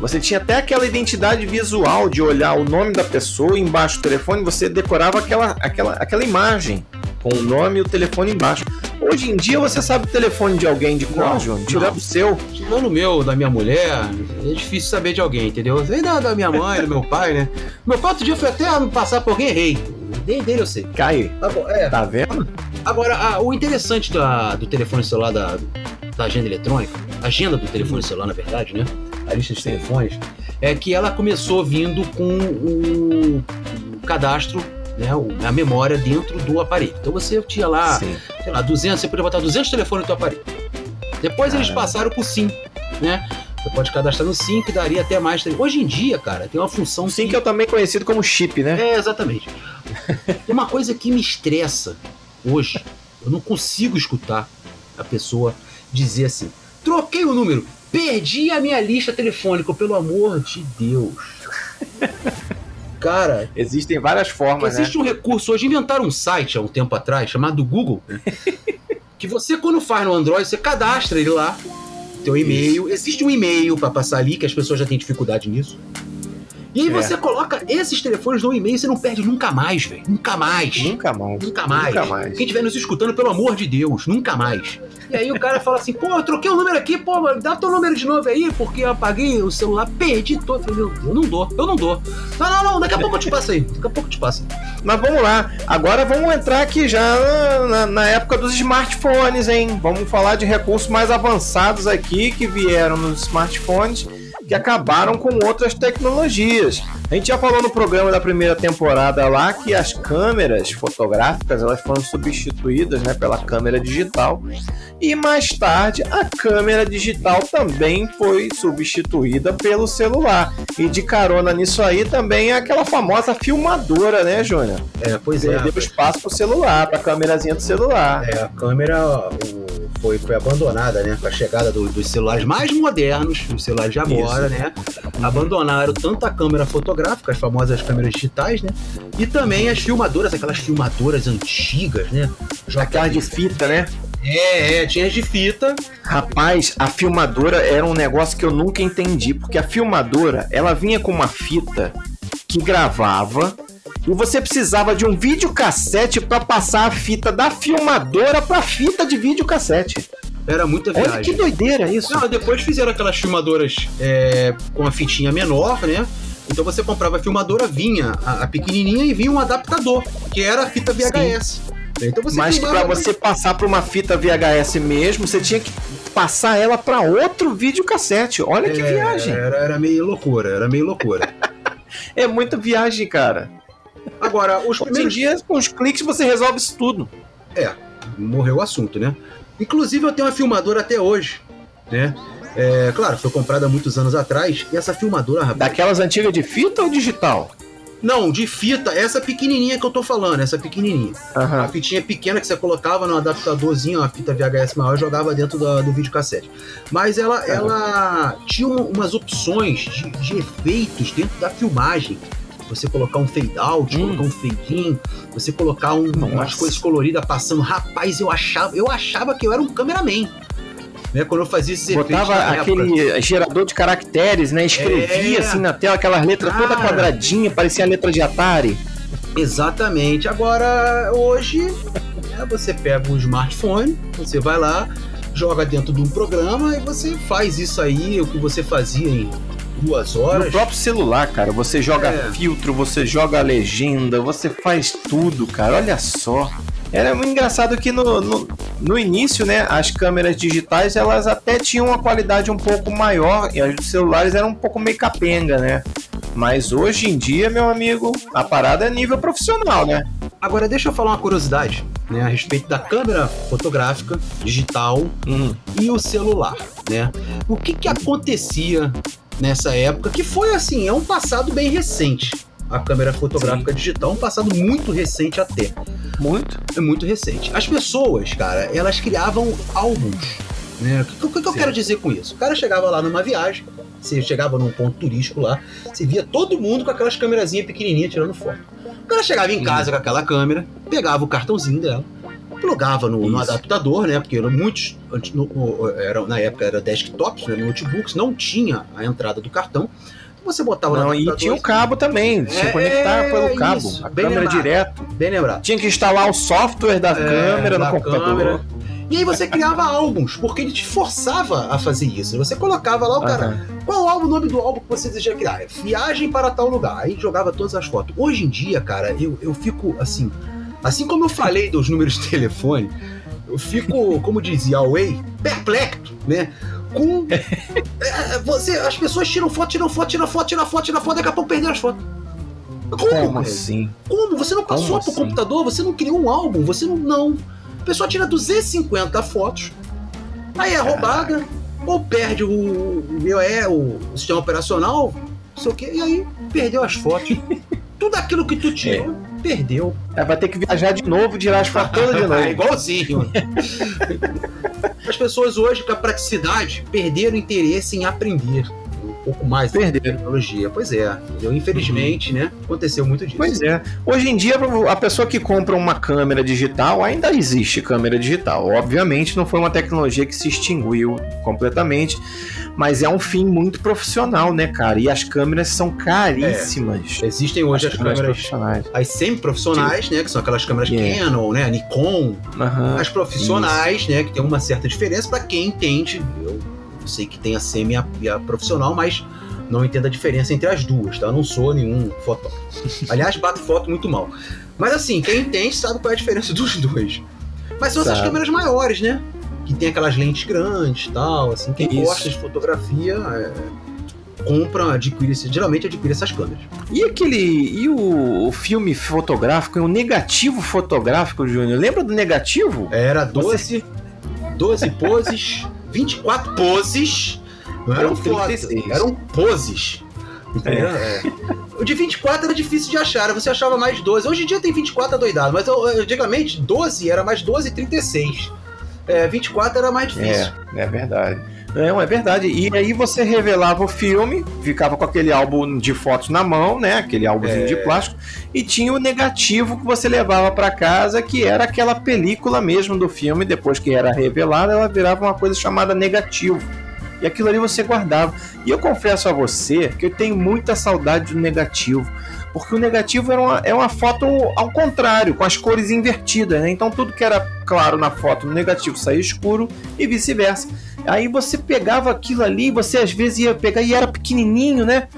Você tinha até aquela identidade visual de olhar o nome da pessoa embaixo do telefone, você decorava aquela, aquela, aquela imagem com o nome e o telefone embaixo. Hoje em dia você sabe o telefone de alguém de cor, João? Tirando o seu. Tirando o meu, da minha mulher, é difícil saber de alguém, entendeu? Sei da, da minha mãe, do meu pai, né? Meu pai outro dia foi até passar por alguém, errei. Nem dele eu sei. Cai. Tá, bom, é. tá vendo? Agora, a, o interessante da, do telefone celular da, da agenda eletrônica, agenda do telefone celular, na verdade, né? A lista de telefones, é que ela começou vindo com o cadastro né, a memória dentro do aparelho. Então você tinha lá, Sim. sei lá, 200, você podia botar 200 telefones no teu aparelho. Depois Caramba. eles passaram pro SIM, né? Você pode cadastrar no SIM, que daria até mais. Hoje em dia, cara, tem uma função. SIM que, que é também conhecido como chip, né? É, exatamente. [laughs] tem uma coisa que me estressa hoje. Eu não consigo escutar a pessoa dizer assim: troquei o número, perdi a minha lista telefônica, pelo amor de Deus. [laughs] Cara. Existem várias formas. Existe né? um recurso hoje. Inventaram um site há um tempo atrás chamado Google. [laughs] que você, quando faz no Android, você cadastra ele lá. Teu e-mail. Existe um e-mail para passar ali, que as pessoas já têm dificuldade nisso. E aí é. você coloca esses telefones no e-mail e você não perde nunca mais, velho. Nunca mais. Nunca mais. Nunca mais. Nunca mais. Quem estiver nos escutando, pelo amor de Deus, nunca mais. E aí o cara fala assim, pô, eu troquei o número aqui, pô, dá teu número de novo aí, porque eu apaguei o celular, perdi todo. Eu falei, meu, eu não dou, eu não dou. Não, não, não, daqui a pouco eu te passo aí. Daqui a pouco eu te passo. Mas vamos lá. Agora vamos entrar aqui já na, na época dos smartphones, hein? Vamos falar de recursos mais avançados aqui que vieram nos smartphones que acabaram com outras tecnologias. A gente já falou no programa da primeira temporada lá que as câmeras fotográficas elas foram substituídas né, pela câmera digital e mais tarde a câmera digital também foi substituída pelo celular. E de carona nisso aí também é aquela famosa filmadora, né, Júnior? É, pois é. Deu espaço pro celular, pra câmerazinha do celular. É, a câmera foi, foi abandonada, né? Com a chegada do, dos celulares mais modernos, os celulares de agora, Isso. Né? Abandonaram tanto a câmera fotográfica, as famosas câmeras digitais, né? E também as filmadoras, aquelas filmadoras antigas, né? Aquelas de fita, né? É, é, tinha de fita. Rapaz, a filmadora era um negócio que eu nunca entendi, porque a filmadora, ela vinha com uma fita que gravava e você precisava de um videocassete para passar a fita da filmadora para fita de videocassete. Era muita viagem. Olha que doideira isso. Não, depois fizeram aquelas filmadoras é, com a fitinha menor, né? Então você comprava a filmadora, vinha a, a, pequenininha e vinha um adaptador, que era a fita VHS. Sim. Então você Mas para você passar para uma fita VHS mesmo, você tinha que passar ela para outro videocassete. Olha é, que viagem. Era, era meio loucura, era meio loucura. [laughs] é muita viagem, cara. Agora, os primeiros dias, com os cliques, você resolve isso tudo. É, morreu o assunto, né? Inclusive, eu tenho uma filmadora até hoje, né? É, claro, foi comprada há muitos anos atrás. E essa filmadora, rapaz. Daquelas antigas de fita ou digital? Não, de fita, essa pequenininha que eu tô falando, essa pequenininha. Uhum. A fitinha pequena que você colocava no adaptadorzinho, a fita VHS maior, jogava dentro do, do videocassete. Mas ela, uhum. ela tinha umas opções de, de efeitos dentro da filmagem você colocar um fade out, hum. colocar um fade in, você colocar um, umas coisas coloridas passando. Rapaz, eu achava, eu achava que eu era um cameraman. Né, quando eu fazia esses Botava aquele época. gerador de caracteres, né? Escrevia é... assim na tela aquelas letras toda quadradinha, parecia a letra de Atari. Exatamente. Agora, hoje, né, você pega um smartphone, você vai lá, joga dentro de um programa e você faz isso aí, o que você fazia em duas horas. No próprio celular, cara, você joga é. filtro, você joga legenda, você faz tudo, cara. Olha só. Era engraçado que no, no, no, início, né, as câmeras digitais elas até tinham uma qualidade um pouco maior e os celulares eram um pouco meio capenga, né? Mas hoje em dia, meu amigo, a parada é nível profissional, né? Agora deixa eu falar uma curiosidade, né, a respeito da câmera fotográfica digital uhum. e o celular, né? O que que acontecia nessa época que foi assim, é um passado bem recente a câmera fotográfica Sim. digital, um passado muito recente até. Muito? É muito recente. As pessoas, cara, elas criavam álbuns. Né? O que, que, que eu quero dizer com isso? O cara chegava lá numa viagem, você chegava num ponto turístico lá, você via todo mundo com aquelas câmerazinhas pequenininhas tirando foto. O cara chegava em casa com aquela câmera, pegava o cartãozinho dela, plugava no, no, adaptador, né? Porque eram muitos, no, era, na época era desktops, né, notebooks, não tinha a entrada do cartão você botava Não, e tinha o cabo também, se é, conectar pelo cabo, isso, a câmera lembrado, direto. Bem lembrado. Tinha que instalar o software da é, câmera da no computador. Câmera. E aí você criava álbuns, porque ele te forçava a fazer isso. Você colocava lá o cara, uhum. qual álbum, o nome do álbum que você deseja criar? Viagem para tal lugar. Aí jogava todas as fotos. Hoje em dia, cara, eu, eu fico assim, assim como eu falei dos números de telefone, eu fico, como dizia Way, perplexo, né? com. É, você, as pessoas tiram foto, tiram foto, tiram foto, tiram foto, tiram foto, daqui a pouco perderam as fotos. Como, Como assim? Como? Você não passou Como pro assim? computador, você não criou um álbum, você não. Não. A pessoa tira 250 fotos, aí é roubada, ou perde o, o, é, o, o sistema operacional, não sei o quê, e aí perdeu as fotos. [laughs] Tudo aquilo que tu tirou. É perdeu. É, vai ter que viajar de novo, as fotos todas de [laughs] novo. É igualzinho. [laughs] As pessoas hoje, com a praticidade, perderam interesse em aprender pouco mais da tecnologia. Pois é, entendeu? infelizmente, uhum. né? Aconteceu muito disso. Pois é. Hoje em dia, a pessoa que compra uma câmera digital, ainda existe câmera digital. Obviamente, não foi uma tecnologia que se extinguiu completamente mas é um fim muito profissional, né, cara? E as câmeras são caríssimas. É. Existem hoje as, as câmeras, câmeras, profissionais. As semi-profissionais, né, que são aquelas câmeras yeah. Canon, né, Nikon. Uhum. As profissionais, Isso. né, que tem uma certa diferença para quem entende. Eu sei que tem a semi e a, profissional, mas não entendo a diferença entre as duas, tá? Eu não sou nenhum fotógrafo. [laughs] Aliás, bato foto muito mal. Mas assim, quem entende sabe qual é a diferença [laughs] dos dois. Mas são sabe. essas câmeras maiores, né? que tem aquelas lentes grandes e tal, assim, quem Isso. gosta de fotografia é, compra, adquire, geralmente adquire essas câmeras. E aquele, e o, o filme fotográfico, o negativo fotográfico, Júnior, lembra do negativo? Era 12, Você... 12 poses, 24 poses, não eram fotos, eram poses. Entendeu? É. É. O de 24 era difícil de achar, você achava mais 12. Hoje em dia tem 24 doidado, mas antigamente 12 era mais 12 e 36 é, 24 era mais difícil. É, é verdade. Não, é verdade. E aí você revelava o filme, ficava com aquele álbum de fotos na mão, né? Aquele álbumzinho é... de plástico, e tinha o negativo que você levava para casa, que era aquela película mesmo do filme. Depois que era revelada, ela virava uma coisa chamada negativo. E aquilo ali você guardava. E eu confesso a você que eu tenho muita saudade do negativo porque o negativo era uma, é uma foto ao contrário, com as cores invertidas, né? Então tudo que era claro na foto no negativo saía escuro e vice-versa. Aí você pegava aquilo ali, você às vezes ia pegar e era pequenininho, né?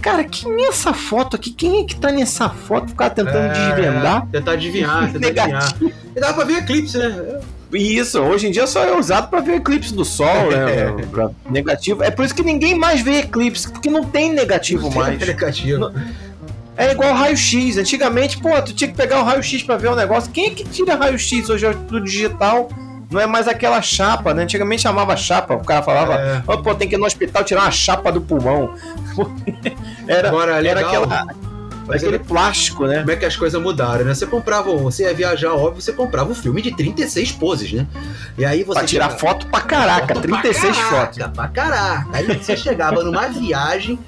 Cara, que nessa foto aqui? Quem é que tá nessa foto? Ficar tentando é, desvendar. Tentar adivinhar, tentar [laughs] adivinhar. E dava pra ver eclipse, né? Isso, hoje em dia só é usado para ver eclipse do Sol, né? [laughs] negativo. É por isso que ninguém mais vê eclipse, porque não tem negativo não mais. Tem negativo. Não, É igual raio-x. Antigamente, pô, tu tinha que pegar o raio-x pra ver o negócio. Quem é que tira raio-x? Hoje é tudo digital. Não é mais aquela chapa, né? Antigamente chamava chapa. O cara falava, é. oh, pô, tem que ir no hospital tirar uma chapa do pulmão. [laughs] era, Agora, era aquela. Aquele plástico, né? Como é que as coisas mudaram, né? Você comprava, você ia viajar, óbvio, você comprava um filme de 36 poses, né? E aí você. Pra tirar chegava... foto pra caraca, foto 36 pra caraca, fotos. Pra caraca. Aí você chegava numa viagem,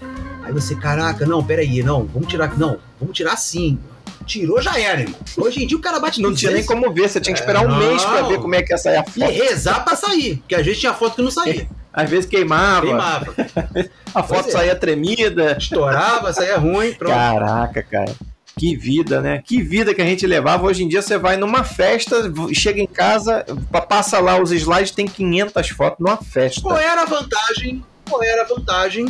aí você, caraca, não, peraí, não, vamos tirar, não, vamos tirar sim. Tirou, já era, irmão. Hoje em dia o cara bate Não tinha nem como ver, você tinha que esperar é, um mês pra ver como é que ia sair a foto. E rezar pra sair, porque às vezes tinha foto que não saía. Às vezes queimava. Queimava. [laughs] a foto é. saía tremida. Estourava, saía ruim, pronto. Caraca, cara. Que vida, né? Que vida que a gente levava. Hoje em dia você vai numa festa, chega em casa, passa lá os slides, tem 500 fotos numa festa. Qual era a vantagem? Qual era a vantagem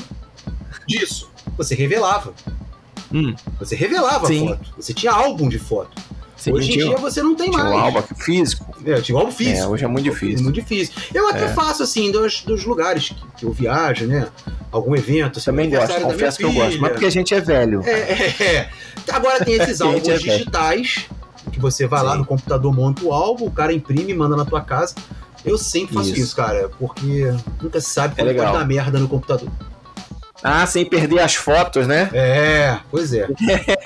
disso? Você revelava. Hum. Você revelava Sim. foto. Você tinha álbum de foto. Sim, hoje em dia você não tem tinha mais. Um álbum físico. É, tinha um álbum físico. É, hoje é muito difícil. Muito difícil. Eu até é. faço, assim, dos, dos lugares que, que, eu viajo, né? Algum evento. Assim, Também gosto, confesso que eu gosto. Mas porque a gente é velho. É, é, é. Agora tem esses [laughs] álbuns é digitais, que você vai Sim. lá no computador, monta o álbum, o cara imprime e manda na tua casa. Eu sempre faço isso, isso cara, porque nunca se sabe quando é pode dar merda no computador. Ah, sem perder as fotos, né? É, pois é.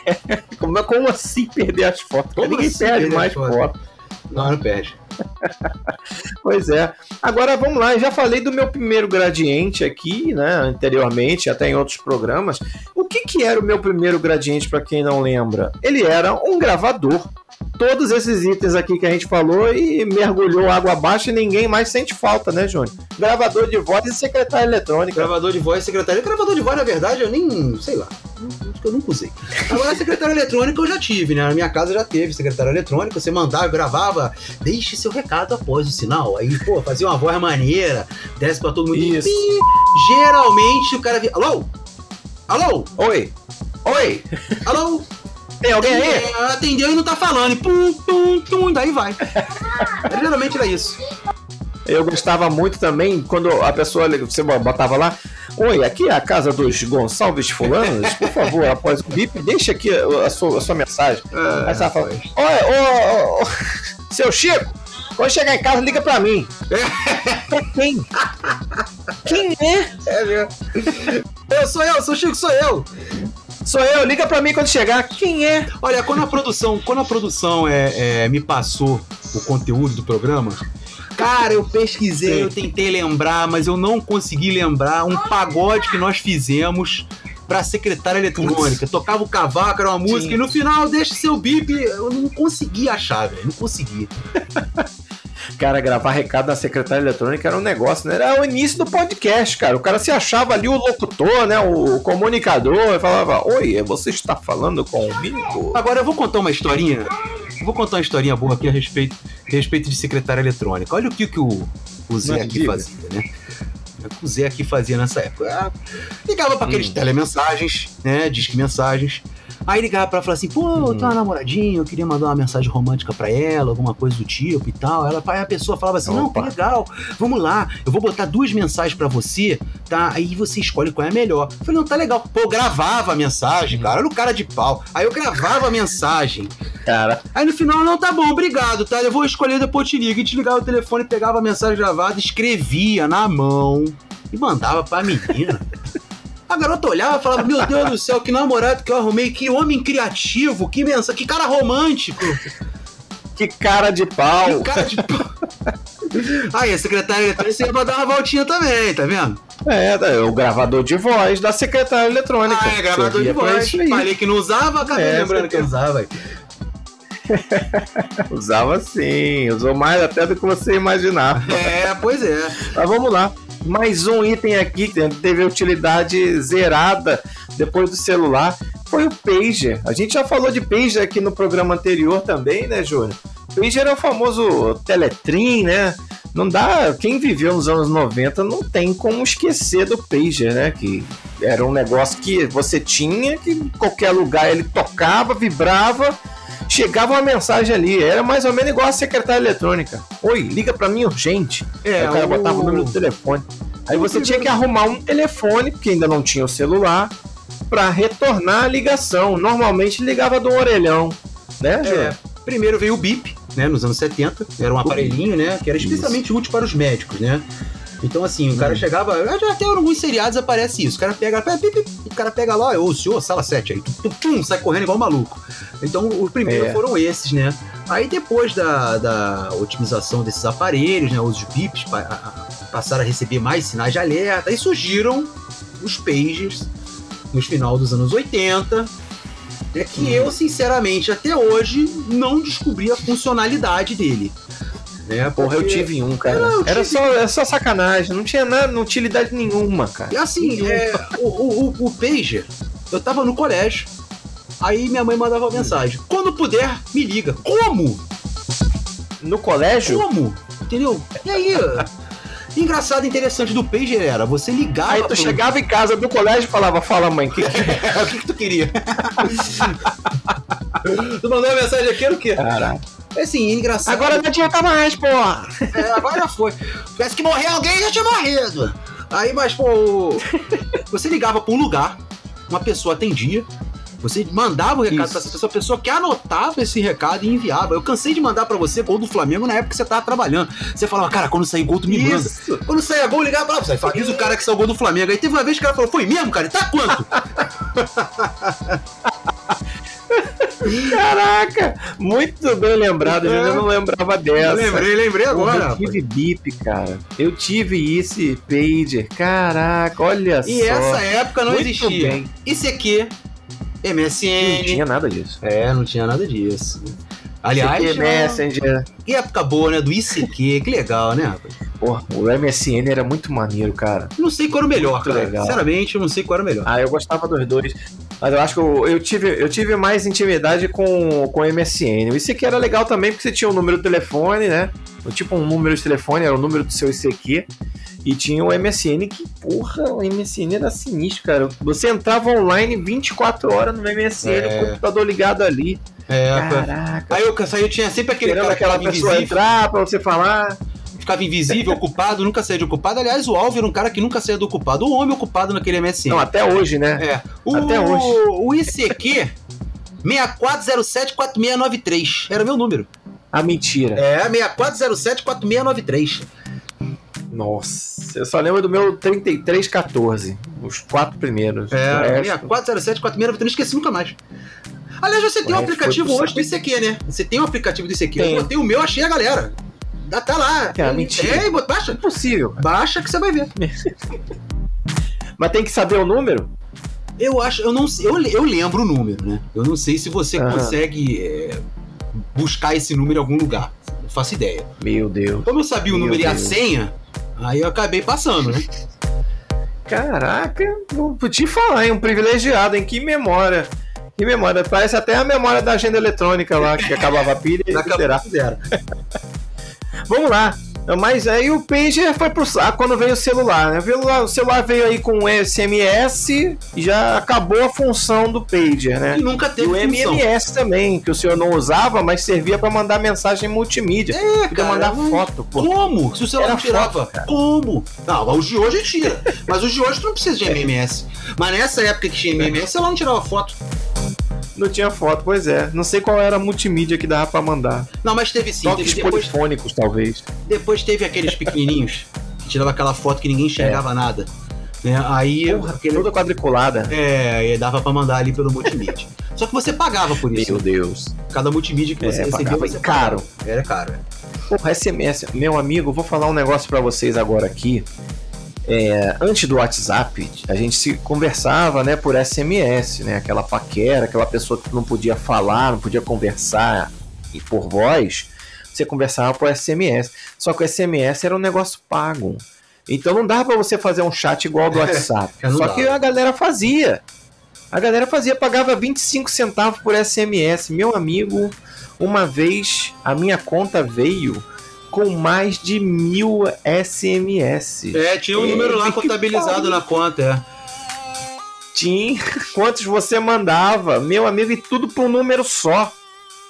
[laughs] como, como assim perder as fotos? Como Ninguém assim perde mais fotos. Foto. Não, não perde. [laughs] pois é. Agora vamos lá, eu já falei do meu primeiro gradiente aqui, né, anteriormente, até em outros programas. O que que era o meu primeiro gradiente para quem não lembra? Ele era um gravador todos esses itens aqui que a gente falou e mergulhou água abaixo e ninguém mais sente falta, né, Júnior? Gravador de voz e secretária eletrônica. Gravador de voz e secretária. Gravador de voz, na verdade, eu nem. sei lá. Eu nunca usei. Agora, secretária eletrônica eu já tive, né? Na minha casa já teve secretária eletrônica. Você mandava, gravava, deixe seu recado após o sinal. Aí, pô, fazia uma voz maneira, desce pra todo mundo. Isso. E, geralmente o cara via. Alô? Alô? Oi? Oi? Alô? Tem alguém aí? É, atendeu e não tá falando. E pum, pum, pum, daí vai. [laughs] Geralmente era isso. Eu gostava muito também quando a pessoa, você botava lá, Oi, aqui é a casa dos Gonçalves Fulanos. Por favor, [laughs] após o bip, deixa aqui a sua, a sua mensagem. É, Aí você fala, oi, ô, ô, [laughs] seu Chico, quando chegar em casa, liga pra mim. pra quem? Quem é? É mesmo. Eu sou eu, sou o Chico, sou eu. Sou eu, liga pra mim quando chegar. Quem é? Olha, quando a produção, quando a produção é, é me passou o conteúdo do programa, Cara, eu pesquisei, Sim. eu tentei lembrar, mas eu não consegui lembrar um pagode que nós fizemos pra secretária eletrônica. Tocava o cavaco, era uma música, Sim. e no final deixa seu bip. Eu não consegui achar, velho. Não consegui. [laughs] Cara, gravar recado na secretária eletrônica era um negócio, né? Era o início do podcast, cara. O cara se achava ali o locutor, né? O comunicador, e falava: Oi, você está falando comigo? Agora eu vou contar uma historinha. Eu vou contar uma historinha boa aqui a respeito, a respeito de secretária eletrônica. Olha o que, que o, o Zé aqui fazia, né? O que o Zé aqui fazia nessa época. Ah, ligava para aqueles hum. telemensagens, né? Disque mensagens. Aí ligava pra ela falava assim, pô, eu tenho uma namoradinha, eu queria mandar uma mensagem romântica pra ela, alguma coisa do tipo e tal. Ela, aí a pessoa falava assim, Opa. não, que legal, vamos lá, eu vou botar duas mensagens pra você, tá? Aí você escolhe qual é a melhor. Eu falei, não, tá legal. Pô, eu gravava a mensagem, cara, olha o cara de pau. Aí eu gravava a mensagem. Cara. Aí no final, não, tá bom, obrigado, tá? Eu vou escolher, depois te ligo. E desligava o telefone, pegava a mensagem gravada, escrevia na mão e mandava pra menina. [laughs] A garota olhava e falava: Meu Deus do céu, que namorado que eu arrumei, que homem criativo, que mensa, que cara romântico. Que cara de pau. Que cara de pau. Aí, a secretária eletrônica ia dar uma voltinha também, tá vendo? É, é, o gravador de voz da secretária eletrônica. Ah, é, gravador de voz. Falei que não usava, acabei é, lembrando que usava. [laughs] usava sim, usou mais até do que você imaginava. É, pois é. Mas vamos lá mais um item aqui que teve utilidade zerada depois do celular foi o pager. A gente já falou de pager aqui no programa anterior também, né, Júnior? Pager é o famoso teletrim, né? Não dá, quem viveu nos anos 90 não tem como esquecer do pager, né? Que era um negócio que você tinha que em qualquer lugar ele tocava, vibrava chegava uma mensagem ali. Era mais ou menos igual a secretária eletrônica. Oi, liga para mim urgente. É, Aí o cara o... botava o número do telefone. Aí você tinha que arrumar um telefone, porque ainda não tinha o celular. para retornar a ligação. Normalmente ligava do orelhão, né, é, Primeiro veio o BIP, né, nos anos 70, era um aparelhinho, né, que era especialmente isso. útil para os médicos, né? Então, assim, o cara hum. chegava. Até em alguns seriados aparece isso. O cara pega. O cara pega lá, ô, senhor, sala 7 aí. Tum, tum, sai correndo igual um maluco. Então, os primeiros é. foram esses, né? Aí, depois da, da otimização desses aparelhos, né? Os bips passaram a receber mais sinais de alerta. Aí surgiram os pagers no final dos anos 80. É que hum. eu, sinceramente, até hoje não descobri a funcionalidade dele. Né? Porra, eu tive um, cara. Não, Era tive... só, era só sacanagem, não tinha nada, não utilidade nenhuma, cara. E assim, é, o, o, o, o Pager, eu tava no colégio, aí minha mãe mandava mensagem: quando puder, me liga. Como? No colégio? Como? Entendeu? E aí? Engraçado e interessante do Pager era, você ligava. Aí tu pro... chegava em casa do colégio e falava, fala mãe, que que... [laughs] o que, que tu queria? [laughs] tu mandou uma mensagem aqui, era o quê? Caraca. É assim, é engraçado. Agora não adianta mais, porra. É, agora já foi. Parece que morrer alguém já tinha morrido. Aí, mas, pô, [laughs] você ligava pra um lugar, uma pessoa atendia, você mandava o recado pra essa pessoa que anotava esse recado e enviava. Eu cansei de mandar para você gol do Flamengo na época que você tava trabalhando. Você falava, cara, quando sair gol, tu me Isso. manda. Quando sair gol, ligava pra você. Avisa o cara que saiu gol do Flamengo. Aí teve uma vez que o cara falou, foi mesmo, cara? Tá quanto? [laughs] Caraca! Muito bem lembrado, é. eu não lembrava dessa. Lembrei, lembrei agora. Eu tive bip, cara. Eu tive esse pager. Caraca, olha e só. E essa época não Muito existia. Bem. aqui, MSN. Não tinha nada disso. É, não tinha nada disso. Aliás, ICQ, Messenger. Que época boa, né? Do ICQ, que legal, né, rapaz? Porra, o MSN era muito maneiro, cara. Não sei qual era o melhor, muito cara. Legal. Sinceramente, eu não sei qual era o melhor. Ah, eu gostava dos dois. Mas eu acho que eu, eu, tive, eu tive mais intimidade com, com o MSN. O ICQ era legal também porque você tinha um número de telefone, né? Tipo um número de telefone, era o número do seu ICQ. E tinha o MSN que, porra, o MSN era sinistro, cara. Você entrava online 24 horas no MSN, é. o computador ligado ali. É, Caraca. Aí eu, aí eu tinha sempre aquele Esperando cara aquela pessoa entrar pra você falar ficava invisível, ocupado, nunca saía de ocupado. Aliás, o Alvo era um cara que nunca saía do ocupado. O homem ocupado naquele MSN. Não, até hoje, né? É. O, até hoje. O ICQ 64074693 era meu número. A mentira. É, 64074693. Nossa, eu só lembro do meu 3314, os quatro primeiros. É, 64074693, esqueci nunca mais. Aliás, você tem um aplicativo hoje do ICQ, né? Você tem um aplicativo do ICQ. Tem. Eu botei o meu, achei a galera. Dá, tá lá. Que é, mentira. É, baixa. Impossível. Baixa que você vai ver. [laughs] Mas tem que saber o número? Eu acho, eu não eu, eu lembro o número, né? Eu não sei se você consegue é, buscar esse número em algum lugar. Não faço ideia. Meu Deus. Como eu sabia o número Deus. e a senha, aí eu acabei passando, né? [laughs] Caraca, vou te falar, hein? Um privilegiado, em que memória. Que memória. Parece até a memória da agenda eletrônica lá, que acabava a pilha e zero. [laughs] Vamos lá. Mas aí o pager foi pro saco quando veio o celular, né? O celular veio aí com SMS e já acabou a função do pager, né? E nunca teve e o MMS também, que o senhor não usava, mas servia para mandar mensagem multimídia. É, cara, mandar foto. Pô. Como? Se o celular Era não tirava. Foto, Como? Não, os de hoje tira. mas os de hoje tu não precisa de MMS. Mas nessa época que tinha MMS, o celular não tirava foto. Não tinha foto, pois é. Não sei qual era a multimídia que dava pra mandar. Não, mas teve sim. Toques teve depois... polifônicos, talvez. Depois teve aqueles pequenininhos [laughs] que tirava aquela foto que ninguém enxergava é. nada. Né? Aí. Porra, aquele... Toda quadriculada. É, e dava pra mandar ali pelo multimídia. [laughs] Só que você pagava por isso. Meu Deus. Cada multimídia que você é, recebia, você caro. Pagava. Era caro. Porra, SMS. Meu amigo, vou falar um negócio para vocês agora aqui. É, antes do WhatsApp, a gente se conversava, né, por SMS, né, aquela paquera, aquela pessoa que não podia falar, não podia conversar e por voz, você conversava por SMS. Só que o SMS era um negócio pago. Então não dava para você fazer um chat igual do [laughs] WhatsApp. Só que a galera fazia. A galera fazia, pagava 25 centavos por SMS. Meu amigo, uma vez a minha conta veio com mais de mil SMS. É, tinha um é, número lá contabilizado na conta, é. Tinha [laughs] quantos você mandava, meu amigo, e tudo por um número só.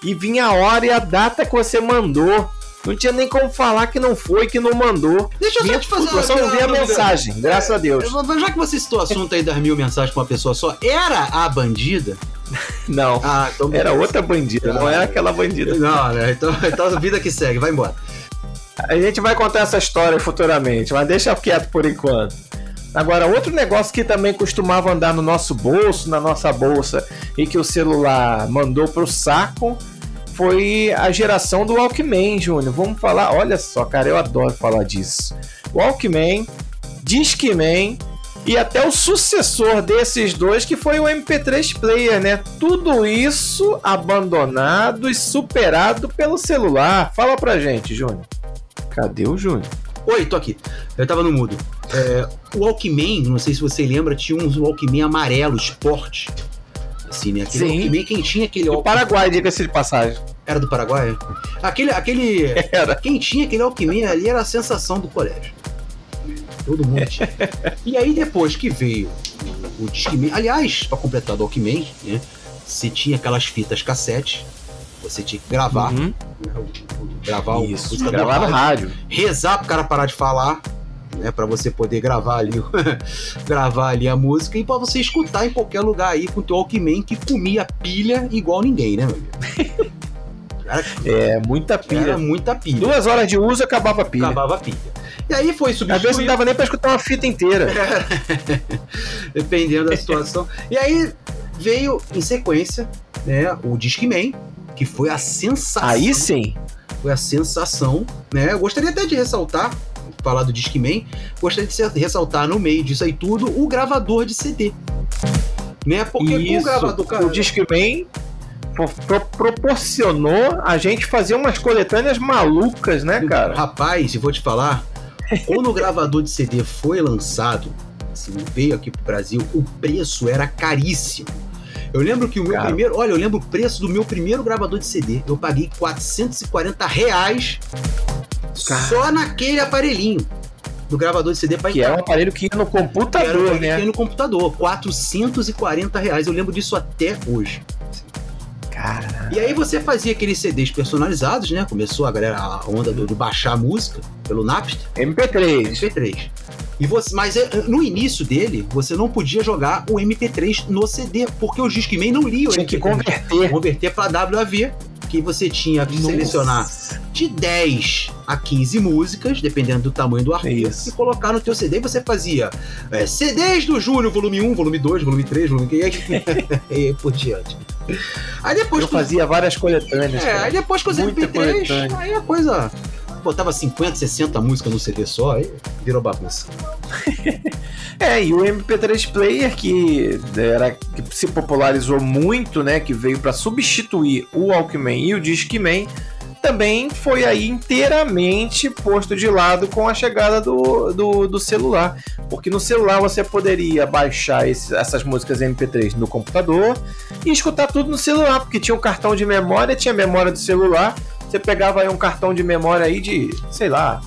E vinha a hora e a data que você mandou. Não tinha nem como falar que não foi, que não mandou. Deixa eu só te fazer uma Eu só não vi a mensagem, é, graças a Deus. Já que você citou o assunto aí das mil mensagens pra uma pessoa só, era a bandida? [laughs] Não. Ah, então era outra bandida, não era aquela bandida. Não, né? Então, então vida que segue, vai embora. A gente vai contar essa história futuramente, mas deixa quieto por enquanto. Agora, outro negócio que também costumava andar no nosso bolso, na nossa bolsa, e que o celular mandou pro saco, foi a geração do Walkman, Júnior. Vamos falar, olha só, cara, eu adoro falar disso. Walkman, Discman e até o sucessor desses dois, que foi o MP3 Player, né? Tudo isso abandonado e superado pelo celular. Fala pra gente, Júnior. Cadê o Júnior? Oi, tô aqui. Eu tava no mudo. É, o Walkman, não sei se você lembra, tinha um Walkman amarelo, esporte. Assim, né? Aquele Sim. Walkman, quem tinha aquele Walkman... Paraguai, diga-se de passagem. Era do Paraguai? Aquele, aquele... [laughs] Era. Quem tinha aquele Walkman ali era a sensação do colégio. Todo mundo tinha. e aí, depois que veio o, o Discman... Aliás, para completar o Walkman, né? Você tinha aquelas fitas cassete você tinha que gravar. Uhum. Gravar Isso, o gravar no rádio. Rezar pro cara parar de falar. Né, para você poder gravar ali [laughs] gravar ali a música e para você escutar em qualquer lugar aí com o Walkman que comia pilha igual ninguém, né, meu amigo? [laughs] é, muita pilha. Era muita pilha. Duas horas de uso acabava a pilha. Acabava a pilha. E aí foi substituído. Às vezes não dava nem pra escutar uma fita inteira. [laughs] Dependendo da situação. e aí veio em sequência, né, o Discman, que foi a sensação. Aí sim. Foi a sensação, né? Eu gostaria até de ressaltar, falar do Discman, gostaria de ressaltar no meio disso aí tudo o gravador de CD. Né? Porque Isso, o gravador. Cara, o Discman pro proporcionou a gente fazer umas coletâneas malucas, né, cara? Rapaz, se vou te falar, quando o gravador de CD foi lançado, assim, veio aqui pro Brasil, o preço era caríssimo. Eu lembro que o meu Cara. primeiro. Olha, eu lembro o preço do meu primeiro gravador de CD. Eu paguei 440 reais Cara. só naquele aparelhinho do gravador de CD para Que é um aparelho que ia no computador, né? Que ia no computador. 440 reais. Eu lembro disso até hoje. Cara. E aí você fazia aqueles CDs personalizados, né? Começou a galera, a onda de baixar a música pelo Napster. MP3. MP3. E você, mas é, no início dele, você não podia jogar o MP3 no CD, porque o Discman não lia o Tinha MP3. que converter. Converter para WAV, que você tinha que Nossa. selecionar de 10 a 15 músicas, dependendo do tamanho do arquivo, e colocar no teu CD. E você fazia é, CDs do Júnior, volume 1, volume 2, volume 3, volume 3, [laughs] e por diante. Aí depois Eu fazia várias coletâneas. É, aí depois com os MP3, coletânea. aí a coisa botava 50, 60 músicas no CD só, aí virou bagunça. [laughs] é, e o MP3 Player que era que se popularizou muito, né, que veio para substituir o Walkman e o Discman, também foi aí inteiramente posto de lado com a chegada do, do, do celular. Porque no celular você poderia baixar esse, essas músicas MP3 no computador e escutar tudo no celular, porque tinha um cartão de memória, tinha memória do celular você pegava aí um cartão de memória aí de, sei lá,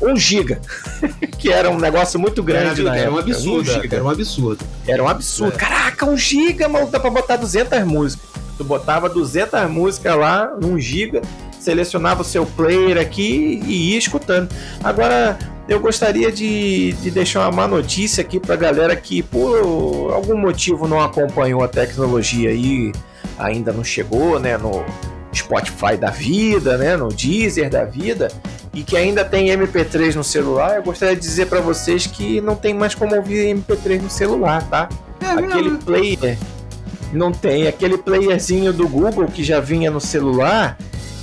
1 giga, [laughs] que era um negócio muito grande era, na era Um absurdo, um era um absurdo. Era um absurdo. É. Caraca, 1 giga, maluco, dá pra botar 200 músicas. Tu botava 200 músicas lá, 1 giga, selecionava o seu player aqui e ia escutando. Agora, eu gostaria de, de deixar uma má notícia aqui pra galera que por algum motivo não acompanhou a tecnologia aí, ainda não chegou, né, no Spotify da vida, né, no Deezer da vida, e que ainda tem MP3 no celular, eu gostaria de dizer para vocês que não tem mais como ouvir MP3 no celular, tá? É aquele player não tem, aquele playerzinho do Google que já vinha no celular,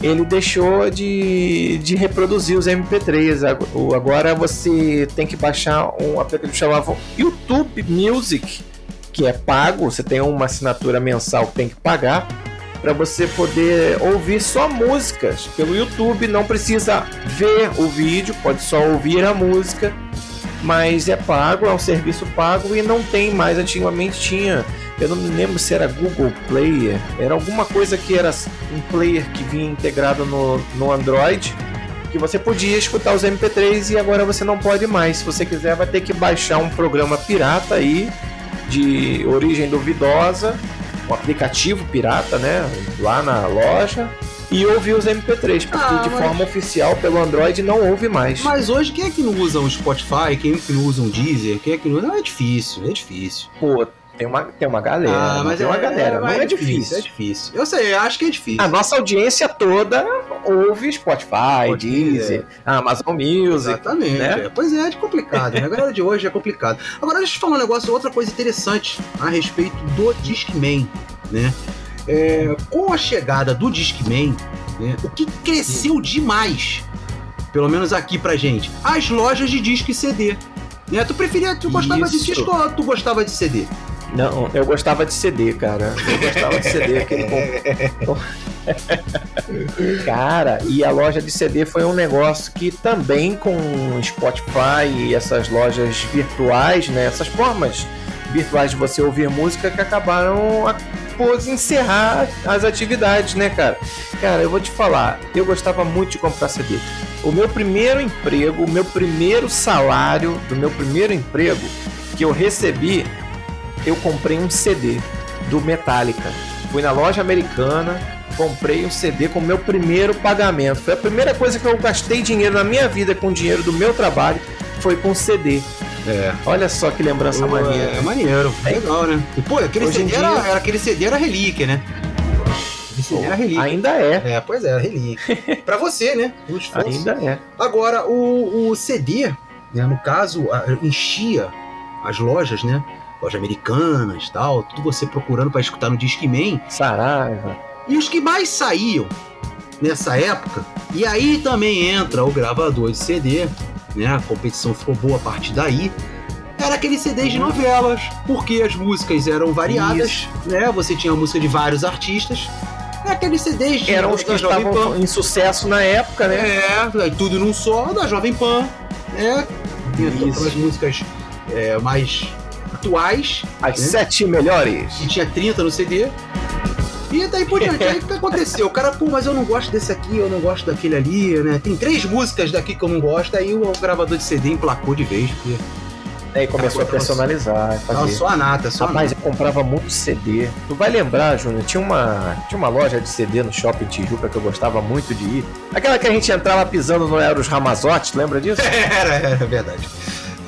ele deixou de, de reproduzir os MP3. Agora você tem que baixar um aplicativo chamado YouTube Music, que é pago, você tem uma assinatura mensal que tem que pagar para você poder ouvir só músicas pelo YouTube. Não precisa ver o vídeo, pode só ouvir a música, mas é pago, é um serviço pago e não tem mais. Antigamente tinha, eu não me lembro se era Google Player, era alguma coisa que era um player que vinha integrado no, no Android. Que você podia escutar os MP3 e agora você não pode mais. Se você quiser, vai ter que baixar um programa pirata aí de origem duvidosa um aplicativo pirata, né? Lá na loja. E ouvir os MP3, porque ah, de mas... forma oficial pelo Android não ouve mais. Mas hoje quem é que não usa o Spotify, quem é que não usa um Deezer, quem é que não usa... Não, é difícil, é difícil. Pô, tem uma, tem uma galera. Ah, mas tem é, uma galera. É, não é, é difícil, difícil, É difícil. Eu sei, eu acho que é difícil. A nossa audiência toda ouve Spotify, Deezer, Amazon Music. Exatamente. Né? Pois é, é complicado. Né? A galera de hoje é complicado. Agora, deixa eu te falar um negócio, outra coisa interessante a respeito do Discman, né? É, com a chegada do Discman, né, o que cresceu demais, pelo menos aqui pra gente, as lojas de disco e CD. Né? Tu preferia, tu gostava Isso. de disco ou tu gostava de CD? Não, eu gostava de CD, cara. Eu gostava de CD, aquele bom. [laughs] cara, e a loja de CD foi um negócio que também com Spotify e essas lojas virtuais, né? Essas formas virtuais de você ouvir música que acabaram a pôs encerrar as atividades, né, cara? Cara, eu vou te falar, eu gostava muito de comprar CD. O meu primeiro emprego, o meu primeiro salário do meu primeiro emprego que eu recebi eu comprei um CD do Metallica. Fui na loja americana, comprei um CD com o meu primeiro pagamento. Foi a primeira coisa que eu gastei dinheiro na minha vida com dinheiro do meu trabalho, foi com CD. É. Olha só que lembrança maneira. É maneiro, é legal, né? E pô, aquele CD, dia... era, era, aquele CD era relíquia, né? CD era relíquia. Ainda é. É, pois é, relíquia. [laughs] pra você, né? Ainda é. Agora, o, o CD, né, no caso, enchia as lojas, né? lojas americanas tal, tudo você procurando para escutar no Discman. Saraiva. E os que mais saíam nessa época, e aí também entra o gravador de CD, né? A competição ficou boa a partir daí. Era aqueles CDs de novelas, porque as músicas eram variadas, Isso. né? Você tinha música de vários artistas. É aqueles CDs de Eram os que estavam Pan. em sucesso na época, né? É, tudo num só, da Jovem Pan. É, tinha todas as músicas é, mais atuais. As né? sete melhores. E tinha 30 no CD. E daí por diante, aí o que aconteceu? O cara, pô, mas eu não gosto desse aqui, eu não gosto daquele ali, né? Tem três músicas daqui que eu não gosto, aí o gravador de CD emplacou de vez, porque. Aí começou a personalizar. Fazer. Não, só a nata, só Rapaz, a nata. eu comprava muito CD. Tu vai lembrar, Júnior, tinha uma, tinha uma loja de CD no shopping Tijuca que eu gostava muito de ir. Aquela que a gente entrava pisando no Eros Ramazotti, lembra disso? [laughs] era, era verdade.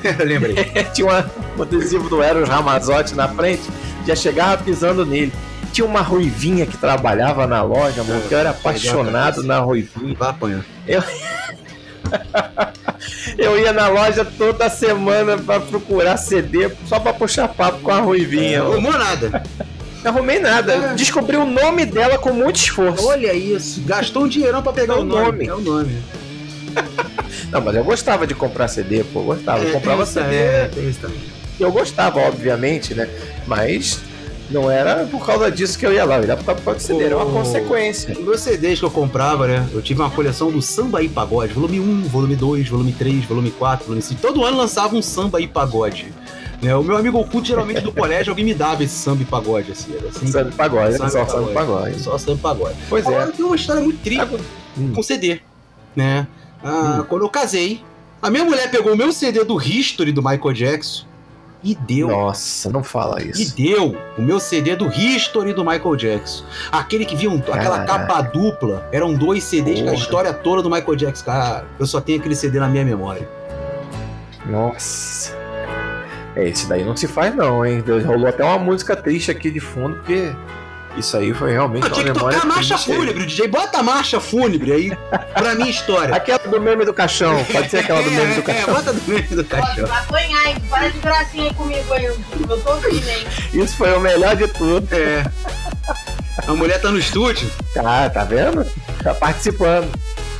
[laughs] Lembrei. [laughs] Tinha uma, um adesivo do Eros Ramazotti na frente, já chegava pisando nele. Tinha uma ruivinha que trabalhava na loja, mano, que eu era apaixonado na ruivinha. Vai apanhar. Eu... eu ia na loja toda semana para procurar CD só para puxar papo com a ruivinha. Não arrumou nada. Não arrumei nada. É. Descobri o nome dela com muito esforço. Olha isso. Gastou um dinheirão pra pegar é o, nome. nome. É o nome. [laughs] Não, mas eu gostava de comprar CD, pô, eu gostava. Eu é, comprava CD. É, eu gostava, obviamente, né? Mas não era por causa disso que eu ia lá, eu ia por causa do CD, era uma consequência. Meus CDs que eu comprava, né? Eu tive uma coleção do Samba e Pagode, volume 1, volume 2, volume 3, volume 4, volume 5. Todo ano lançava um Samba e Pagode. Né? O meu amigo oculto, geralmente do colégio, alguém me dava esse samba e pagode, assim. Era assim samba e pagode, samba só samba e pagode. Só samba e pagode. Pois é. Agora, tem uma história muito triste hum. com CD, né? Ah, hum. Quando eu casei, a minha mulher pegou o meu CD do History do Michael Jackson e deu. Nossa, não fala isso. E deu o meu CD do History do Michael Jackson. Aquele que viu um, aquela capa dupla. Eram dois CDs Porra. com a história toda do Michael Jackson. Cara, eu só tenho aquele CD na minha memória. Nossa. É, esse daí não se faz não, hein? Rolou até uma música triste aqui de fundo, porque isso aí foi realmente Não, uma tinha que tocar a marcha fúnebre, DJ. Bota a marcha fúnebre aí pra minha história. aquela do meme do caixão. Pode ser aquela do meme do é, caixão. É, bota do meme do caixão. Vai apanhar, hein? Para de gracinha aí comigo aí. Eu tô ouvindo, hein? Isso foi o melhor de tudo. É. A mulher tá no estúdio? Tá, tá vendo? Tá participando.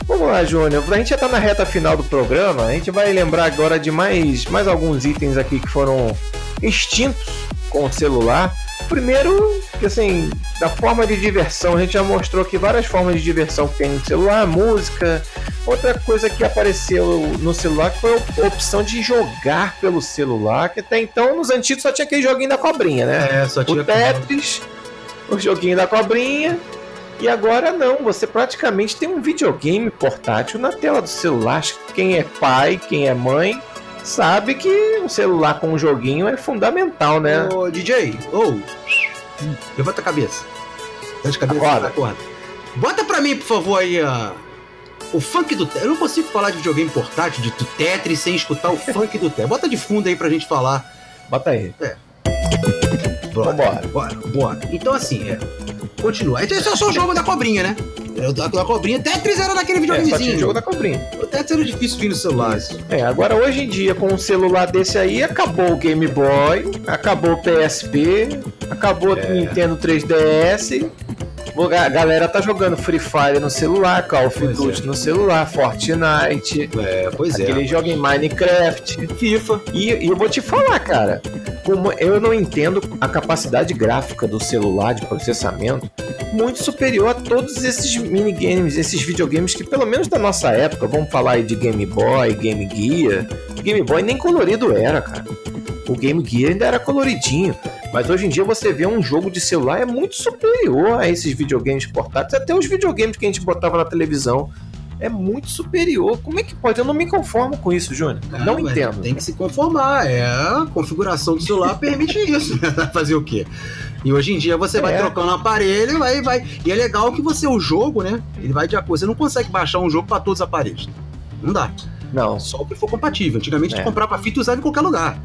Vamos lá, Júnior. A gente já tá na reta final do programa. A gente vai lembrar agora de mais, mais alguns itens aqui que foram extintos com o celular. Primeiro, que assim, da forma de diversão, a gente já mostrou que várias formas de diversão que tem no celular, música. Outra coisa que apareceu no celular foi a opção de jogar pelo celular, que até então nos antigos só tinha aquele joguinho da cobrinha, né? É, só tinha o Tetris, o joguinho da cobrinha. E agora não, você praticamente tem um videogame portátil na tela do celular. Quem é pai, quem é mãe, sabe que um celular com um joguinho é fundamental, né? Ô, DJ, ou oh, levanta a cabeça. Levanta a cabeça, acorda. acorda. Bota pra mim, por favor, aí a. O funk do Tetris. Eu não consigo falar de videogame portátil, de Tetris, sem escutar o [laughs] funk do Tetris. Bota de fundo aí pra gente falar. Bota aí. É. Bora, bora, bora. Então, assim, é. Continua. Esse é só o jogo da cobrinha, né? O da, da cobrinha. Tetris era naquele videogamezinho. É, o jogo da cobrinha. O Tetris era difícil vir no celular. É, agora hoje em dia, com um celular desse aí, acabou o Game Boy, acabou o PSP, acabou o é. Nintendo 3DS a galera tá jogando Free Fire no celular, Call of Duty é. no celular, Fortnite. É, pois é. Aquele joga em Minecraft, FIFA. E, e, eu vou te falar, cara, como eu não entendo a capacidade gráfica do celular de processamento muito superior a todos esses minigames, esses videogames que, pelo menos da nossa época, vamos falar aí de Game Boy, Game Gear. Game Boy nem colorido era, cara. O Game Gear ainda era coloridinho. Mas hoje em dia você vê um jogo de celular é muito superior a esses videogames portáteis, até os videogames que a gente botava na televisão. É muito superior. Como é que pode? Eu não me conformo com isso, Júnior. Ah, não entendo. Tem que se conformar. É, a configuração do celular permite [laughs] isso. [laughs] Fazer o quê? E hoje em dia você é. vai trocando o aparelho, vai, vai. E é legal que você, o jogo, né? Ele vai de acordo. Você não consegue baixar um jogo para todos os aparelhos. Não dá. Não. Só o que for compatível. Antigamente é. tu comprava fita e usava em qualquer lugar.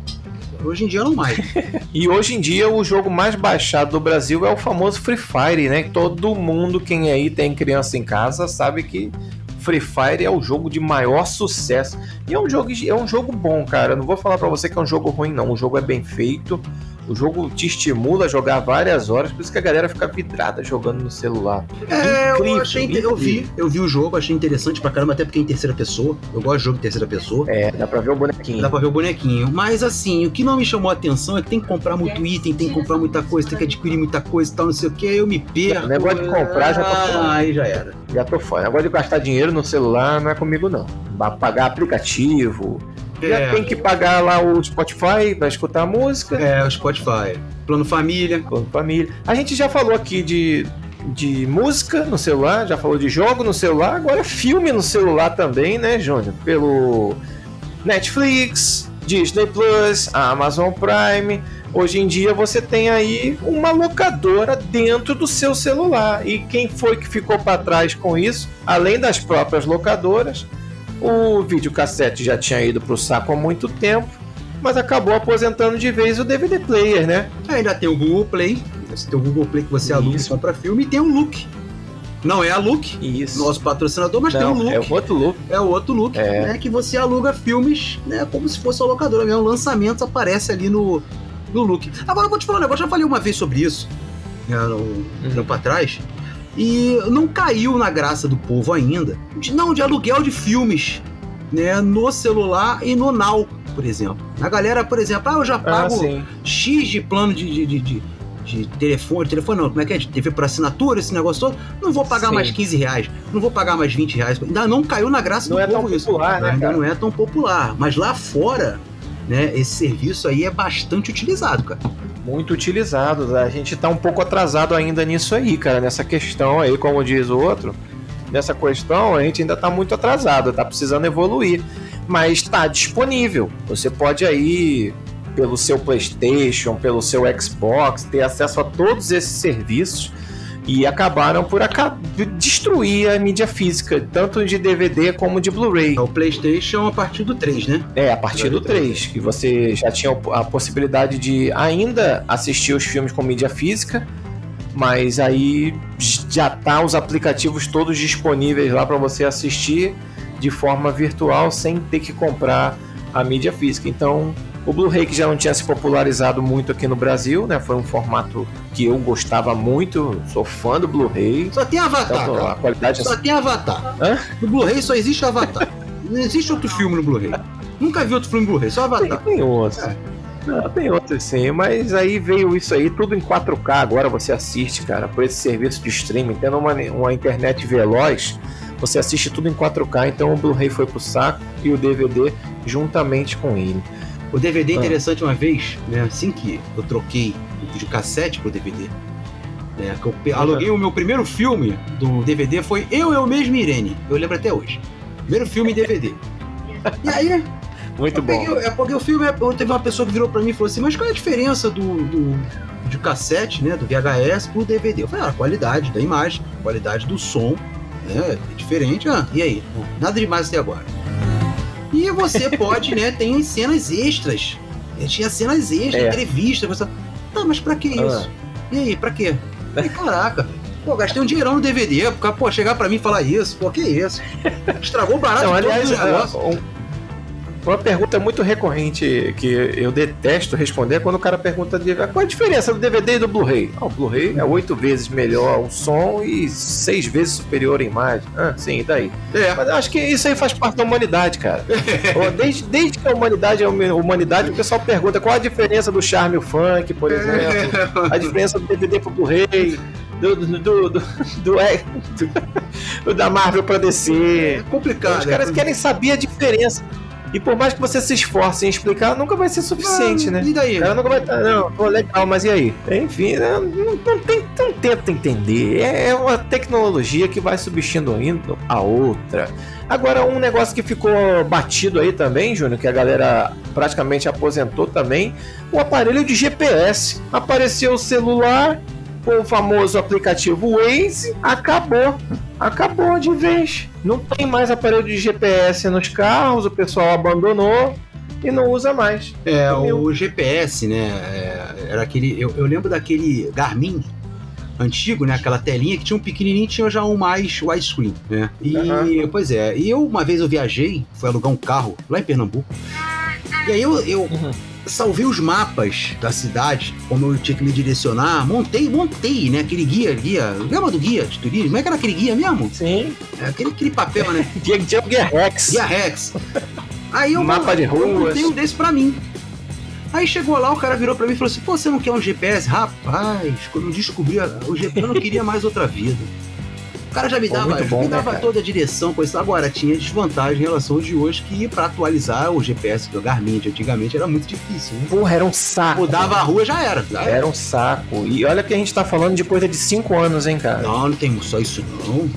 Hoje em dia não mais. [laughs] e hoje em dia o jogo mais baixado do Brasil é o famoso Free Fire, né? Todo mundo, quem aí tem criança em casa, sabe que Free Fire é o jogo de maior sucesso. E é um jogo, é um jogo bom, cara. Eu não vou falar para você que é um jogo ruim, não. O jogo é bem feito. O jogo te estimula a jogar várias horas, por isso que a galera fica vidrada jogando no celular. É, incrível, eu achei incrível. eu vi, eu vi o jogo, achei interessante pra caramba, até porque é em terceira pessoa. Eu gosto de jogo em terceira pessoa. É, dá pra ver o bonequinho. Dá pra ver o bonequinho. Mas assim, o que não me chamou a atenção é que tem que comprar muito item, tem que comprar muita coisa, tem que adquirir muita coisa e tal, não sei o que, aí eu me perco. O negócio de comprar já tô fora. Ah, aí já era. Já tô fora. O negócio de gastar dinheiro no celular não é comigo, não. Pagar aplicativo, é. tem que pagar lá o Spotify para escutar a música. É, o Spotify. Plano família. Plano família. A gente já falou aqui de, de música no celular, já falou de jogo no celular, agora filme no celular também, né, Júnior? Pelo Netflix, Disney Plus, Amazon Prime. Hoje em dia você tem aí uma locadora dentro do seu celular. E quem foi que ficou para trás com isso? Além das próprias locadoras, o videocassete já tinha ido pro saco há muito tempo, mas acabou aposentando de vez o DVD player, né? Ainda tem o Google Play, você tem o Google Play que você aluga só para filme, e tem o Look. Não é a Look, Isso. nosso patrocinador, mas Não, tem o Look. É o outro Look. É o outro Look, é. né? Que você aluga filmes, né? Como se fosse a locadora mesmo. Lançamentos aparece ali no, no Look. Agora eu vou te falar um negócio, já falei uma vez sobre isso, né, um uhum. tempo atrás e não caiu na graça do povo ainda. De, não, de aluguel de filmes, né, no celular e no Now, por exemplo. A galera, por exemplo, ah, eu já ah, pago ah, X de plano de, de, de, de, telefone, telefone não, como é que é? De TV por assinatura, esse negócio todo. Não vou pagar sim. mais 15 reais, não vou pagar mais 20 reais. Ainda não caiu na graça não do é povo tão isso. Popular, né, ainda não é tão popular. Mas lá fora, né, esse serviço aí é bastante utilizado, cara muito utilizados. A gente está um pouco atrasado ainda nisso aí, cara, nessa questão aí, como diz o outro. Nessa questão, a gente ainda está muito atrasado, está precisando evoluir. Mas está disponível. Você pode aí, pelo seu PlayStation, pelo seu Xbox, ter acesso a todos esses serviços e acabaram por destruir a mídia física, tanto de DVD como de Blu-ray. É o PlayStation a partir do 3, né? É, a partir do 3, que você já tinha a possibilidade de ainda assistir os filmes com mídia física, mas aí já tá os aplicativos todos disponíveis lá para você assistir de forma virtual sem ter que comprar a mídia física. Então, o Blu-ray que já não tinha se popularizado muito aqui no Brasil, né? Foi um formato que eu gostava muito, sou fã do Blu-ray. Só tem Avatar. Então, a qualidade só é... tem Avatar. Hã? No Blu-ray só existe Avatar. não existe outro filme no Blu-ray. Nunca vi outro filme no Blu-ray, só Avatar. Tem, tem outros. É. Não, tem outros sim, mas aí veio isso aí, tudo em 4K. Agora você assiste, cara, por esse serviço de streaming, tendo uma, uma internet veloz, você assiste tudo em 4K. Então o Blu-ray foi pro saco e o DVD juntamente com ele. O DVD é ah. interessante uma vez, né? Assim que eu troquei de cassete pro DVD, né? Que eu aluguei o meu primeiro filme do DVD foi Eu, Eu Mesmo Irene. Eu lembro até hoje. Primeiro filme em DVD. E aí. Muito eu bom. Peguei, é porque o filme, teve uma pessoa que virou pra mim e falou assim: Mas qual é a diferença do, do de cassete, né? Do VHS pro DVD? Eu falei: Ah, a qualidade da imagem. qualidade do som né, é diferente. Ah, e aí? Nada demais até agora. E você pode, né? Tem cenas extras. Tinha cenas extras, é. entrevista. Você... Tá, mas pra que isso? Ah. E aí, pra quê? E, caraca, Pô, gastei um dinheirão no DVD, pô, chegar pra mim e falar isso, pô, que isso? Estragou o barato Não, aliás, negócio. Um, uma pergunta muito recorrente que eu detesto responder é quando o cara pergunta de, qual é a diferença do DVD e do Blu-ray. Ah, o Blu-ray é oito vezes melhor o som e seis vezes superior em imagem. Ah, sim, e daí? É. Mas eu acho que isso aí faz parte da humanidade, cara. [laughs] desde, desde que a humanidade é humanidade, o pessoal pergunta qual a diferença do charme funk, por exemplo, a diferença do DVD pro Blu-ray. Do, do, do, do, do, é, [laughs] do, da Marvel pra DC. É complicado. Os caras é querem saber a diferença. E por mais que você se esforce em explicar, nunca vai ser suficiente, né? E daí? Ela nunca vai estar, não, pô, legal, mas e aí? Enfim, não, não, tem, não tenta entender. É, é uma tecnologia que vai substituindo a outra. Agora, um negócio que ficou batido aí também, Júnior, que a galera praticamente aposentou também, o aparelho de GPS. Apareceu o celular, com o famoso aplicativo Waze, acabou. Acabou de vez. Não tem mais aparelho de GPS nos carros, o pessoal abandonou e não usa mais. É, o GPS, né? É, era aquele. Eu, eu, lembro daquele Garmin antigo, né? Aquela telinha que tinha um pequenininho tinha já um mais widescreen, né? E, uhum. pois é, e eu uma vez eu viajei, fui alugar um carro lá em Pernambuco. E aí eu, eu uhum salvei os mapas da cidade, como eu tinha que me direcionar, montei, montei, né? Aquele guia, guia, lembra do guia de turismo? Como é que era aquele guia mesmo? Sim. É, aquele, aquele papel, né? [laughs] guia, guia, guia Rex. Guia Rex. Aí eu, Mapa de ruas. eu montei um desse pra mim. Aí chegou lá, o cara virou pra mim e falou assim: Pô, você não quer um GPS? Rapaz, quando eu descobri o GPS, eu não queria mais outra vida. O cara já me dava, bom, me né, dava né, toda a direção, pois agora tinha desvantagem em relação ao de hoje, que para atualizar o GPS do Garmin de antigamente era muito difícil. Né? Porra, era um saco. Mudava a rua, já era. Já era. era um saco. E olha que a gente tá falando de coisa de 5 anos, hein, cara? Não, não tem só isso não.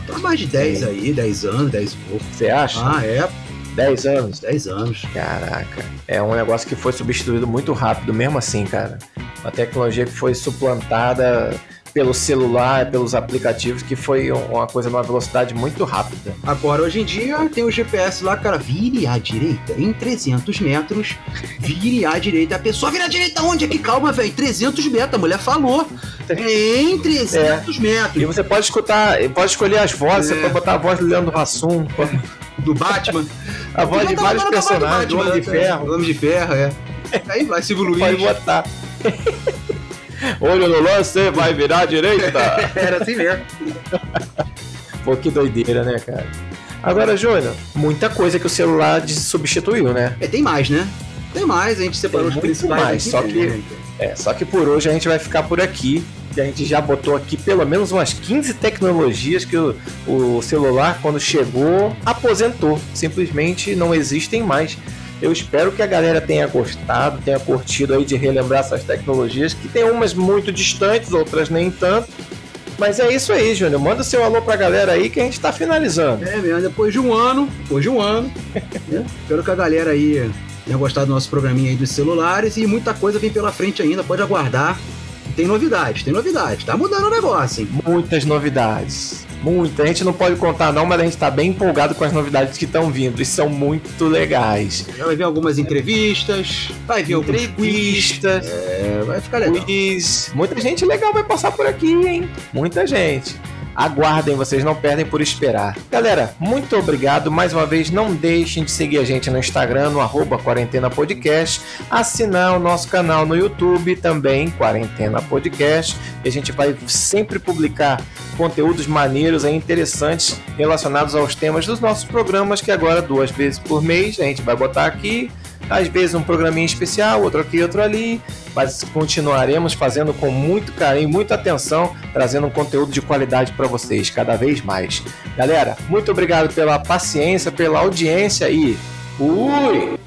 Tá mais de 10 aí, 10 anos, 10 e pouco. Você acha? Ah, é. 10 anos? 10 anos. Caraca. É um negócio que foi substituído muito rápido, mesmo assim, cara. Uma tecnologia que foi suplantada pelo celular, pelos aplicativos, que foi uma coisa numa velocidade muito rápida. Agora, hoje em dia, tem o GPS lá, cara, vire à direita em 300 metros, vire à direita. A pessoa vira à direita onde? Aqui, calma, velho, 300 metros, a mulher falou. É em 300 é. metros. E você pode escutar, pode escolher as vozes, é. você pode botar a voz do Leandro Hassum, do Batman. a voz de vários personagens, do Homem de Ferro. Homem de Ferro, é. Aí vai, Silvio Luiz. Pode botar. Olho no lance, vai virar à direita. [laughs] Era assim mesmo. [laughs] Pô, que doideira, né, cara? Agora, Júnior, muita coisa que o celular substituiu, né? É, tem mais, né? Tem mais, a gente separou tem os principais. Mais, só que, é, só que por hoje a gente vai ficar por aqui. A gente já botou aqui pelo menos umas 15 tecnologias que o, o celular, quando chegou, aposentou. Simplesmente não existem mais. Eu espero que a galera tenha gostado, tenha curtido aí de relembrar essas tecnologias, que tem umas muito distantes, outras nem tanto. Mas é isso aí, Júnior. Manda seu alô pra galera aí que a gente tá finalizando. É mesmo, depois de um ano, depois de um ano. [laughs] né? Espero que a galera aí tenha gostado do nosso programinha aí dos celulares e muita coisa vem pela frente ainda, pode aguardar. Tem novidades, tem novidades. Tá mudando o negócio, hein? Muitas novidades. Muita. A gente não pode contar, não, mas a gente tá bem empolgado com as novidades que estão vindo. E são muito legais. Vai vir algumas entrevistas, vai vir entrevistas. É, vai ficar legal. Quiz. Muita gente legal vai passar por aqui, hein? Muita gente. Aguardem, vocês não perdem por esperar. Galera, muito obrigado. Mais uma vez, não deixem de seguir a gente no Instagram, no arroba Quarentena Podcast, assinar o nosso canal no YouTube também, Quarentena Podcast. E a gente vai sempre publicar conteúdos maneiros e interessantes relacionados aos temas dos nossos programas, que agora duas vezes por mês a gente vai botar aqui às vezes um programinha especial, outro aqui, outro ali, mas continuaremos fazendo com muito carinho, muita atenção, trazendo um conteúdo de qualidade para vocês cada vez mais. Galera, muito obrigado pela paciência, pela audiência e fui!